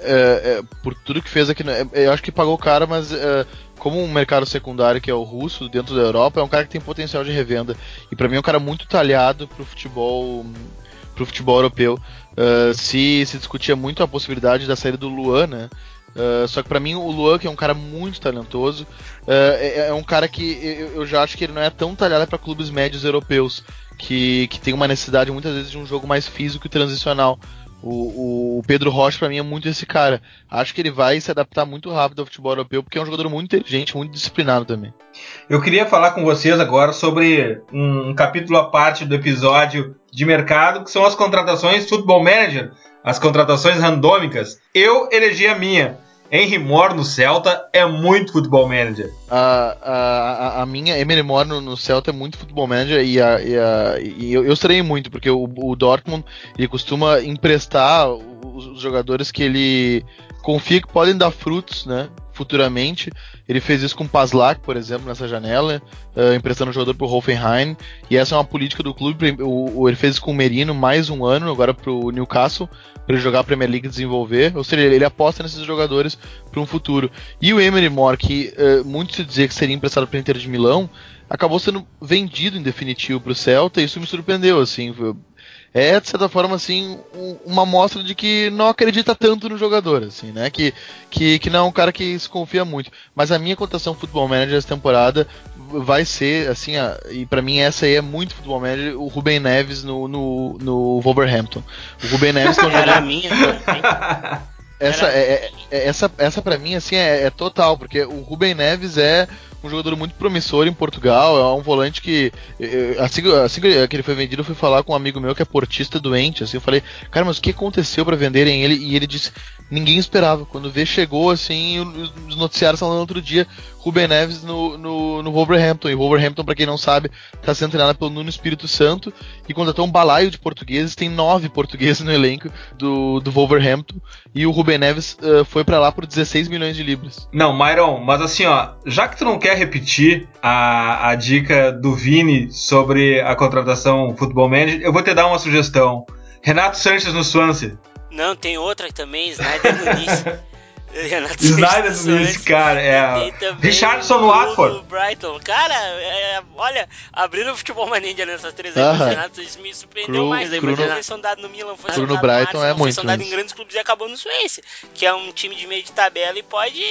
É, é, por tudo que fez aqui, é, eu acho que pagou caro, mas é, como um mercado secundário que é o russo dentro da Europa, é um cara que tem potencial de revenda. E para mim é um cara muito talhado pro futebol pro futebol europeu. Uh, se, se discutia muito a possibilidade da saída do Luan, né? Uh, só que para mim o Luan, que é um cara muito talentoso, uh, é, é, um cara que eu, eu, já acho que ele não é tão talhado para clubes médios europeus, que, que tem uma necessidade muitas vezes de um jogo mais físico e transicional. O, o Pedro Rocha, para mim, é muito esse cara. Acho que ele vai se adaptar muito rápido ao futebol europeu, porque é um jogador muito inteligente, muito disciplinado também. Eu queria falar com vocês agora sobre um, capítulo à parte do episódio de mercado, que são as contratações Football Manager, as contratações randômicas. Eu elegi a minha. Henry Moore no Celta é muito futebol manager. A, a, a minha Emily Moore no, no, Celta é muito futebol manager e, a, e, a, e eu, eu estranhei muito, porque o, o, Dortmund ele costuma emprestar os, os jogadores que ele confia que podem dar frutos, né? Futuramente. Ele fez isso com o Paslak, por exemplo, nessa janela, uh, emprestando o jogador para o Hoffenheim. E essa é uma política do clube. O, o, ele fez isso com o Merino mais um ano, agora para o Newcastle, para ele jogar a Premier League e desenvolver. Ou seja, ele, ele aposta nesses jogadores para um futuro. E o Emery Moore, que uh, muito se dizia que seria emprestado para o Inter de Milão, acabou sendo vendido em definitivo para o Celta. E isso me surpreendeu, assim é, de certa forma, assim, uma amostra de que não acredita tanto no jogador, assim, né? Que, que, que não é um cara que se confia muito. Mas a minha cotação Futebol Manager essa temporada vai ser, assim, a, e para mim essa aí é muito Futebol Manager, o Ruben Neves no, no, no Wolverhampton. O Ruben Neves um jogador... minha, essa, é, é, é, essa, essa para mim assim é, é, total, porque o Ruben Neves é um jogador muito promissor em Portugal, é um volante que assim, assim que ele foi vendido, eu fui falar com um amigo meu que é portista doente, assim, eu falei, cara, mas o que aconteceu para venderem ele? E ele disse, ninguém esperava. Quando vê chegou assim, os noticiários falando outro dia, Ruben Neves no, no, no Wolverhampton. E Wolverhampton, para quem não sabe, está sendo treinado pelo Nuno Espírito Santo e contratou um balaio de portugueses. Tem nove portugueses no elenco do, do Wolverhampton. E o Ruben Neves uh, foi para lá por 16 milhões de libras. Não, Myron, mas assim, ó, já que tu não quer repetir a, a dica do Vini sobre a contratação Futebol Manager, eu vou te dar uma sugestão. Renato Sanches no Swansea. Não, tem outra também, Snyder Muniz. Renato Snyder Muniz, cara, é. Richardson no Watford. Brighton. Cara, é, olha, abrindo o futebol manager nessas três aí, uh -huh. Renato me surpreendeu Cru, mais. Aí, Cru no, foi sondado no Milan, foi Cru no Brighton Arsenal, é muito. Foi sondado em grandes clubes e acabou no Swansea, que é um time de meio de tabela e pode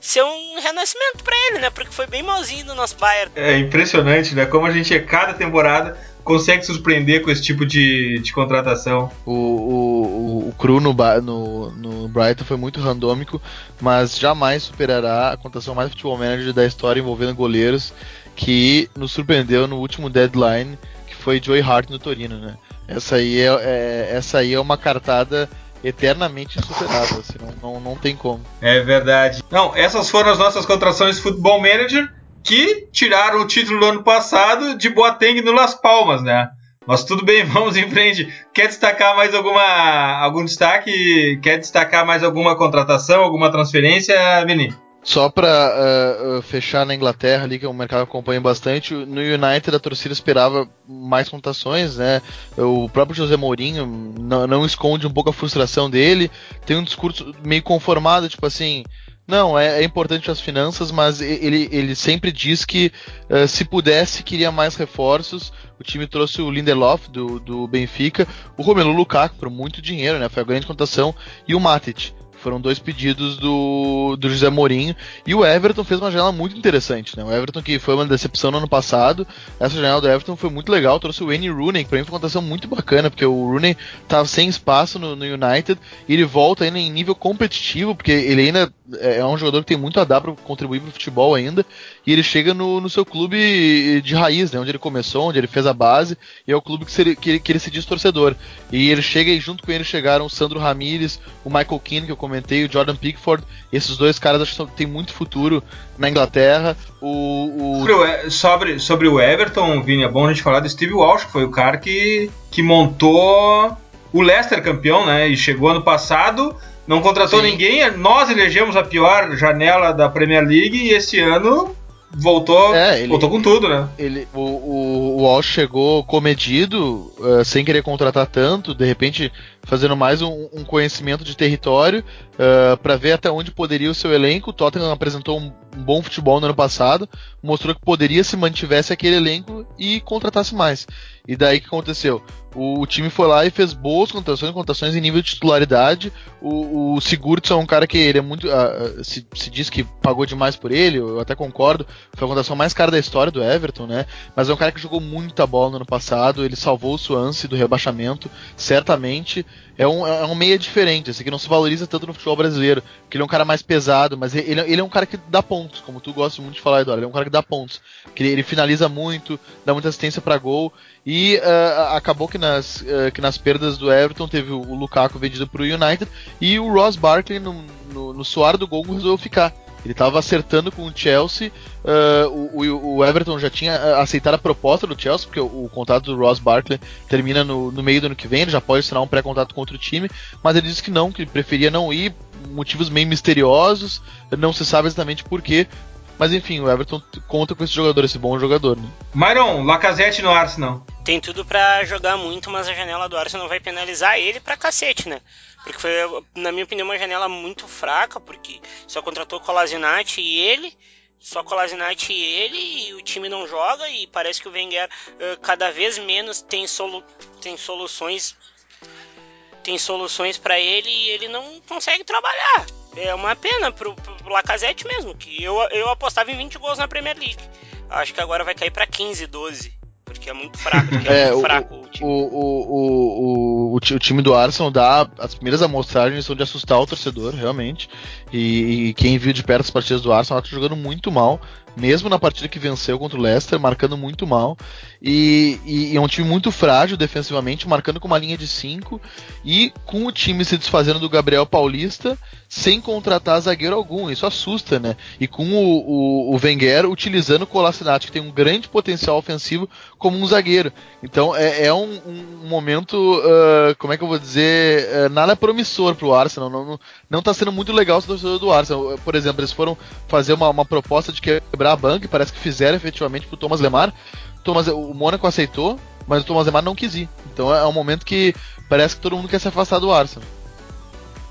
ser um renascimento pra ele, né? Porque foi bem malzinho do nosso Bayern. É impressionante, né? Como a gente, cada temporada, consegue surpreender com esse tipo de, de contratação. O, o, o Cru no, no, no Brighton foi muito randômico, mas jamais superará a contratação mais futebol manager da história envolvendo goleiros, que nos surpreendeu no último deadline, que foi Joey Hart no Torino, né? Essa aí é, é essa aí é uma cartada eternamente insuperável, assim, não, não, não tem como. É verdade. Não, essas foram as nossas contratações de futebol manager que tiraram o título do ano passado de Boateng no Las Palmas, né? Mas tudo bem, vamos em frente. Quer destacar mais alguma algum destaque? Quer destacar mais alguma contratação, alguma transferência, Vini? Só para uh, eh, fechar na Inglaterra ali, que é um mercado que acompanha bastante, no United a torcida esperava mais contações, né? O próprio José Mourinho não, não esconde um pouco a frustração dele, tem um discurso meio conformado, tipo assim, não, é, é, importante as finanças, mas ele, ele sempre diz que uh, se pudesse, queria mais reforços. O time trouxe o Lindelof do, do Benfica, o Romelu Lukaku por muito dinheiro, né? Foi a grande contação, e o Matic. Foram dois pedidos do, do José Mourinho. E o Everton fez uma janela muito interessante, né? O Everton que foi uma decepção no ano passado. Essa janela do Everton foi muito legal. Trouxe o Wayne Rooney, que pra mim foi uma contratação muito bacana, porque o Rooney tava sem espaço no, no United. E ele volta ainda em nível competitivo, porque ele ainda é, é um jogador que tem muito a dar para contribuir para o futebol ainda. E ele chega no, no, seu clube de raiz, né? Onde ele começou, onde ele fez a base. E é o clube que, seria, que, ele, que ele se diz torcedor. E ele chega e junto com ele chegaram o Sandro Ramírez, o Michael Keane, que eu comentei, o Jordan Pickford. Esses dois caras acho que tem muito futuro na Inglaterra. O, o... Sobre, sobre o Everton, Vini, é bom a gente falar do Steve Walsh, que foi o cara que, que montou o Leicester campeão, né? E chegou ano passado, não contratou Sim. ninguém. Nós elegemos a pior janela da Premier League e esse ano voltou, é, ele, voltou com tudo, né? Ele, o, o, o Walsh chegou comedido, uh, sem querer contratar tanto, de repente fazendo mais um, um conhecimento de território uh, eh, para ver até onde poderia o seu elenco. O Tottenham apresentou um um bom futebol no ano passado, mostrou que poderia se mantivesse aquele elenco e contratasse mais. E daí que aconteceu? O, o, time foi lá e fez boas contratações, contratações em nível de titularidade. O, o Sigurdsson é um cara que ele é muito. Uh, se, se, diz que pagou demais por ele, eu até concordo. Foi a contratação mais cara da história do Everton, né? Mas é um cara que jogou muita bola no ano passado. Ele salvou o Swansea do rebaixamento, certamente. É um, é um meia diferente, esse que não se valoriza tanto no futebol brasileiro. Porque ele é um cara mais pesado, mas ele, ele é um cara que dá pontos, como tu gosta muito de falar, Eduardo. Ele é um cara que dá pontos. Que ele, ele finaliza muito, dá muita assistência para gol. E uh, acabou que nas, uh, que nas perdas do Everton teve o, Lukaku vendido para o United e o Ross Barkley no, no, no suar do gol resolveu ficar. Ele estava acertando com o Chelsea. Uh, o, o, Everton já tinha aceitado a proposta do Chelsea, porque o, o contrato do Ross Barkley termina no, no, meio do ano que vem. Ele já pode assinar um pré-contrato contra o time, mas ele disse que não, que preferia não ir. Motivos meio misteriosos, não se sabe exatamente porquê. Mas enfim, o Everton conta com esse jogador, esse bom jogador. Né? Myron, Lacazette no Arsenal. Tem tudo para jogar muito, mas a janela do Arsenal vai penalizar ele pra cacete, né? Porque foi, na minha opinião, uma janela muito fraca, porque só contratou Colasinati e ele só Colasinati e ele e o time não joga e parece que o Wenger uh, cada vez menos tem, solu tem soluções tem soluções para ele e ele não consegue trabalhar. É uma pena pro, pro Lacazette mesmo, que eu, eu apostava em 20 gols na Premier League. Acho que agora vai cair para 15, 12 porque é muito fraco, é, é muito fraco o, o, time. O, o, o, o, time do Arsenal dá. As primeiras amostragens são de assustar o torcedor, realmente. E, e quem viu de perto as partidas do Arsenal está jogando muito mal mesmo na partida que venceu contra o Leicester, marcando muito mal. E, e, é um time muito frágil defensivamente, marcando com uma linha de 5 e com o time se desfazendo do Gabriel Paulista sem contratar zagueiro algum. Isso assusta, né? E com o, o, o Wenger utilizando o Kolasinac, que tem um grande potencial ofensivo, como um zagueiro. Então é, é um, um, momento, uh, como é que eu vou dizer, uh, nada promissor para o Arsenal. Não, não, não tá sendo muito legal o torcedor do Arsenal. Por exemplo, eles foram fazer uma, uma proposta de quebrar a banca, parece que fizeram efetivamente pro Thomas Lemar. Thomas, o Mônaco aceitou, mas o Thomas Lemar não quis ir. Então é um momento que parece que todo mundo quer se afastar do Arsenal.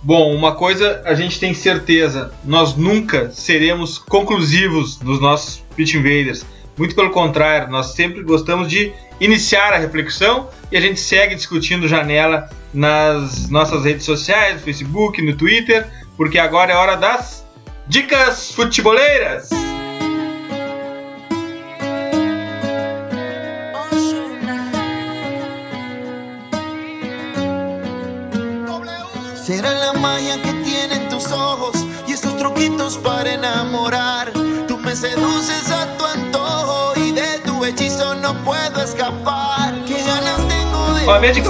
Bom, uma coisa a gente tem certeza: nós nunca seremos conclusivos nos nossos Pitch Invaders. Muito pelo contrário, nós sempre gostamos de iniciar a reflexão e a gente segue discutindo janela nas nossas redes sociais, no Facebook, no Twitter, porque agora é hora das dicas futeboleiras. Tus ojos y truquitos para enamorar. Tú me seduces a tu antojo y de tu hechizo no puedo escapar. Que ganas tengo de. A minha dica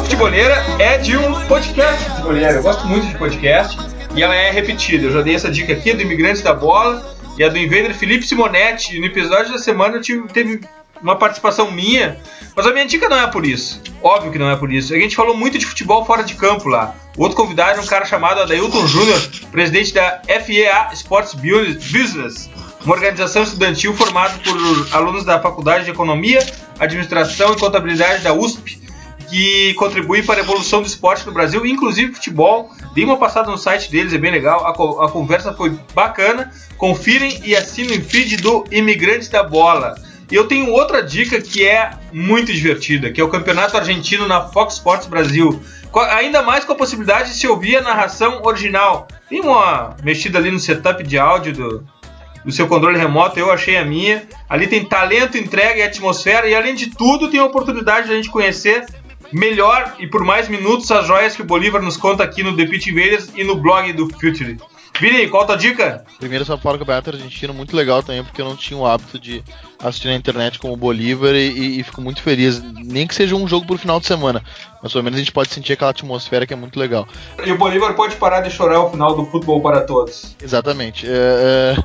é de um podcast futeboleiro. Eu gosto muito de podcast e ela é repetida. Eu já dei essa dica aqui do Imigrantes da Bola e a do Invader Felipe Simonetti. No episódio da semana eu tive, teve uma participação minha, mas a minha dica não é por isso. Óbvio que não é por isso. A gente falou muito de futebol fora de campo lá. O outro convidado era um cara chamado Adailton Júnior, presidente da FEA Sports Business, uma organização estudantil formada por alunos da Faculdade de Economia, Administração e Contabilidade da USP, que contribui para a evolução do esporte no Brasil, inclusive futebol. Dei uma passada no site deles, é bem legal. A, a conversa foi bacana. Confirem e assinem o feed do Imigrante da Bola. E eu tenho outra dica que é muito divertida, que é o Campeonato Argentino na Fox Sports Brasil. Ainda mais com a possibilidade de se ouvir a narração original. Tem uma mexida ali no setup de áudio do, do seu controle remoto, eu achei a minha. Ali tem talento, entrega e atmosfera, e além de tudo, tem a oportunidade de a gente conhecer melhor e por mais minutos as joias que o Bolívar nos conta aqui no The Pit Invaders e no blog do Future. Vini, qual a tua dica? Primeiro, São Paulo Campeonato Argentino, muito legal também, porque eu não tinha o hábito de assistir na internet como Bolívar e, e, fico muito feliz. Nem que seja um jogo pro final de semana, mas pelo menos a gente pode sentir aquela atmosfera que é muito legal. E o Bolívar pode parar de chorar ao final do futebol para todos. Exatamente. É,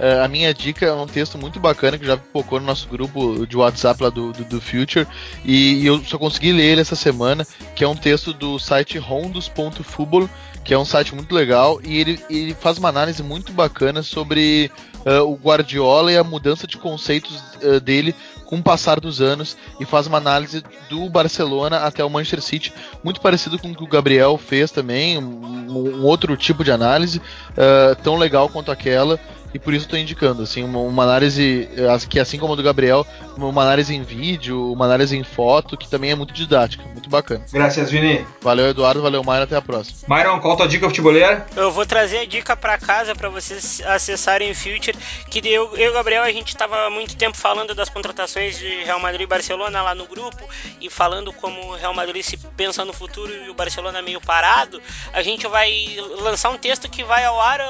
é, é, a minha dica é um texto muito bacana que já pipocou no nosso grupo de WhatsApp lá do, do, do Future e, e, eu só consegui ler ele essa semana, que é um texto do site rondos.futebol que é um site muito legal e ele, ele faz uma análise muito bacana sobre uh, o Guardiola e a mudança de conceitos uh, dele com o passar dos anos e faz uma análise do Barcelona até o Manchester City, muito parecido com o que o Gabriel fez também, um, um outro tipo de análise, uh, tão legal quanto aquela. E por isso estou indicando, assim, uma, uma, análise que assim como a do Gabriel, uma análise em vídeo, uma análise em foto, que também é muito didática, muito bacana. Graças, Vini. Valeu, Eduardo, valeu, Myron, até a próxima. Myron, qual a tua dica futebolera? Eu vou trazer a dica para casa para vocês acessarem o Future, que eu, eu e o Gabriel, a gente estava há muito tempo falando das contratações de Real Madrid e Barcelona lá no grupo, e falando como o Real Madrid se pensa no futuro e o Barcelona meio parado, a gente vai lançar um texto que vai ao ar,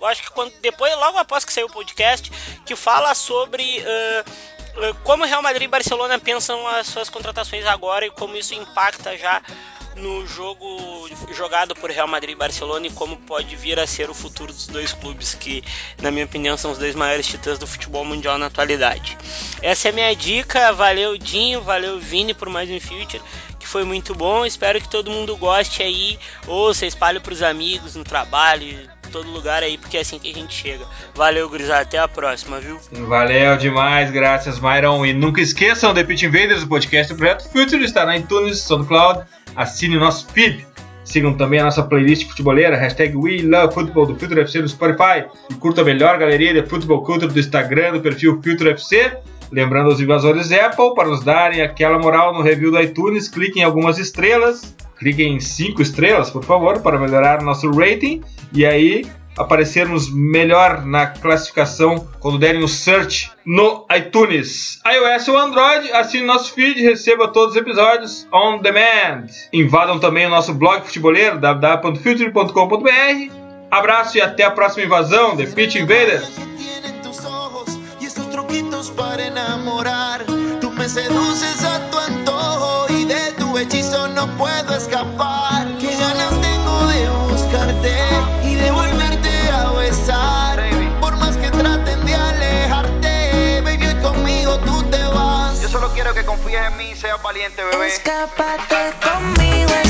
eu acho que quando, depois, logo após que sair o podcast, que fala sobre uh, como Real Madrid e Barcelona pensam as suas contratações agora e como isso impacta já no jogo jogado por Real Madrid e Barcelona e como pode vir a ser o futuro dos dois clubes que, na minha opinião, são os dois maiores titãs do futebol mundial na atualidade. Essa é a minha dica. Valeu, Dinho, valeu, Vini, por mais um Future, que foi muito bom. Espero que todo mundo goste aí, ouça, espalhe para os amigos no trabalho, todo lugar aí, porque é assim que a gente chega. Valeu, gurizada, até a próxima, viu? Valeu demais, graças, Myron. E nunca esqueçam, The Pitch Invaders, o podcast do Projeto Future, está na iTunes, SoundCloud, assine o nosso feed. Sigam também a nossa playlist futebolera, hashtag WeLoveFootball do Future FC no Spotify. E curta a melhor galeria de futebol culture do Instagram do perfil Future FC. Lembrando aos invasores Apple para nos darem aquela moral no review do iTunes, cliquem em algumas estrelas, cliquem em 5 estrelas, por favor, para melhorar nosso rating. E aí aparecermos melhor na classificação quando derem o search no iTunes. iOS ou Android, assine nosso feed, receba todos os episódios on demand. Invadam também o nosso blog futeboleiro www.future.com.br. Abraço e até a próxima invasão, The Pitch Invaders. Hechizo no puedo escapar. Qué ganas tengo de buscarte y de volverte a besar. Por más que traten de alejarte, baby, conmigo tú te vas. Yo solo quiero que confíes en mí y seas valiente, bebé. Escápate conmigo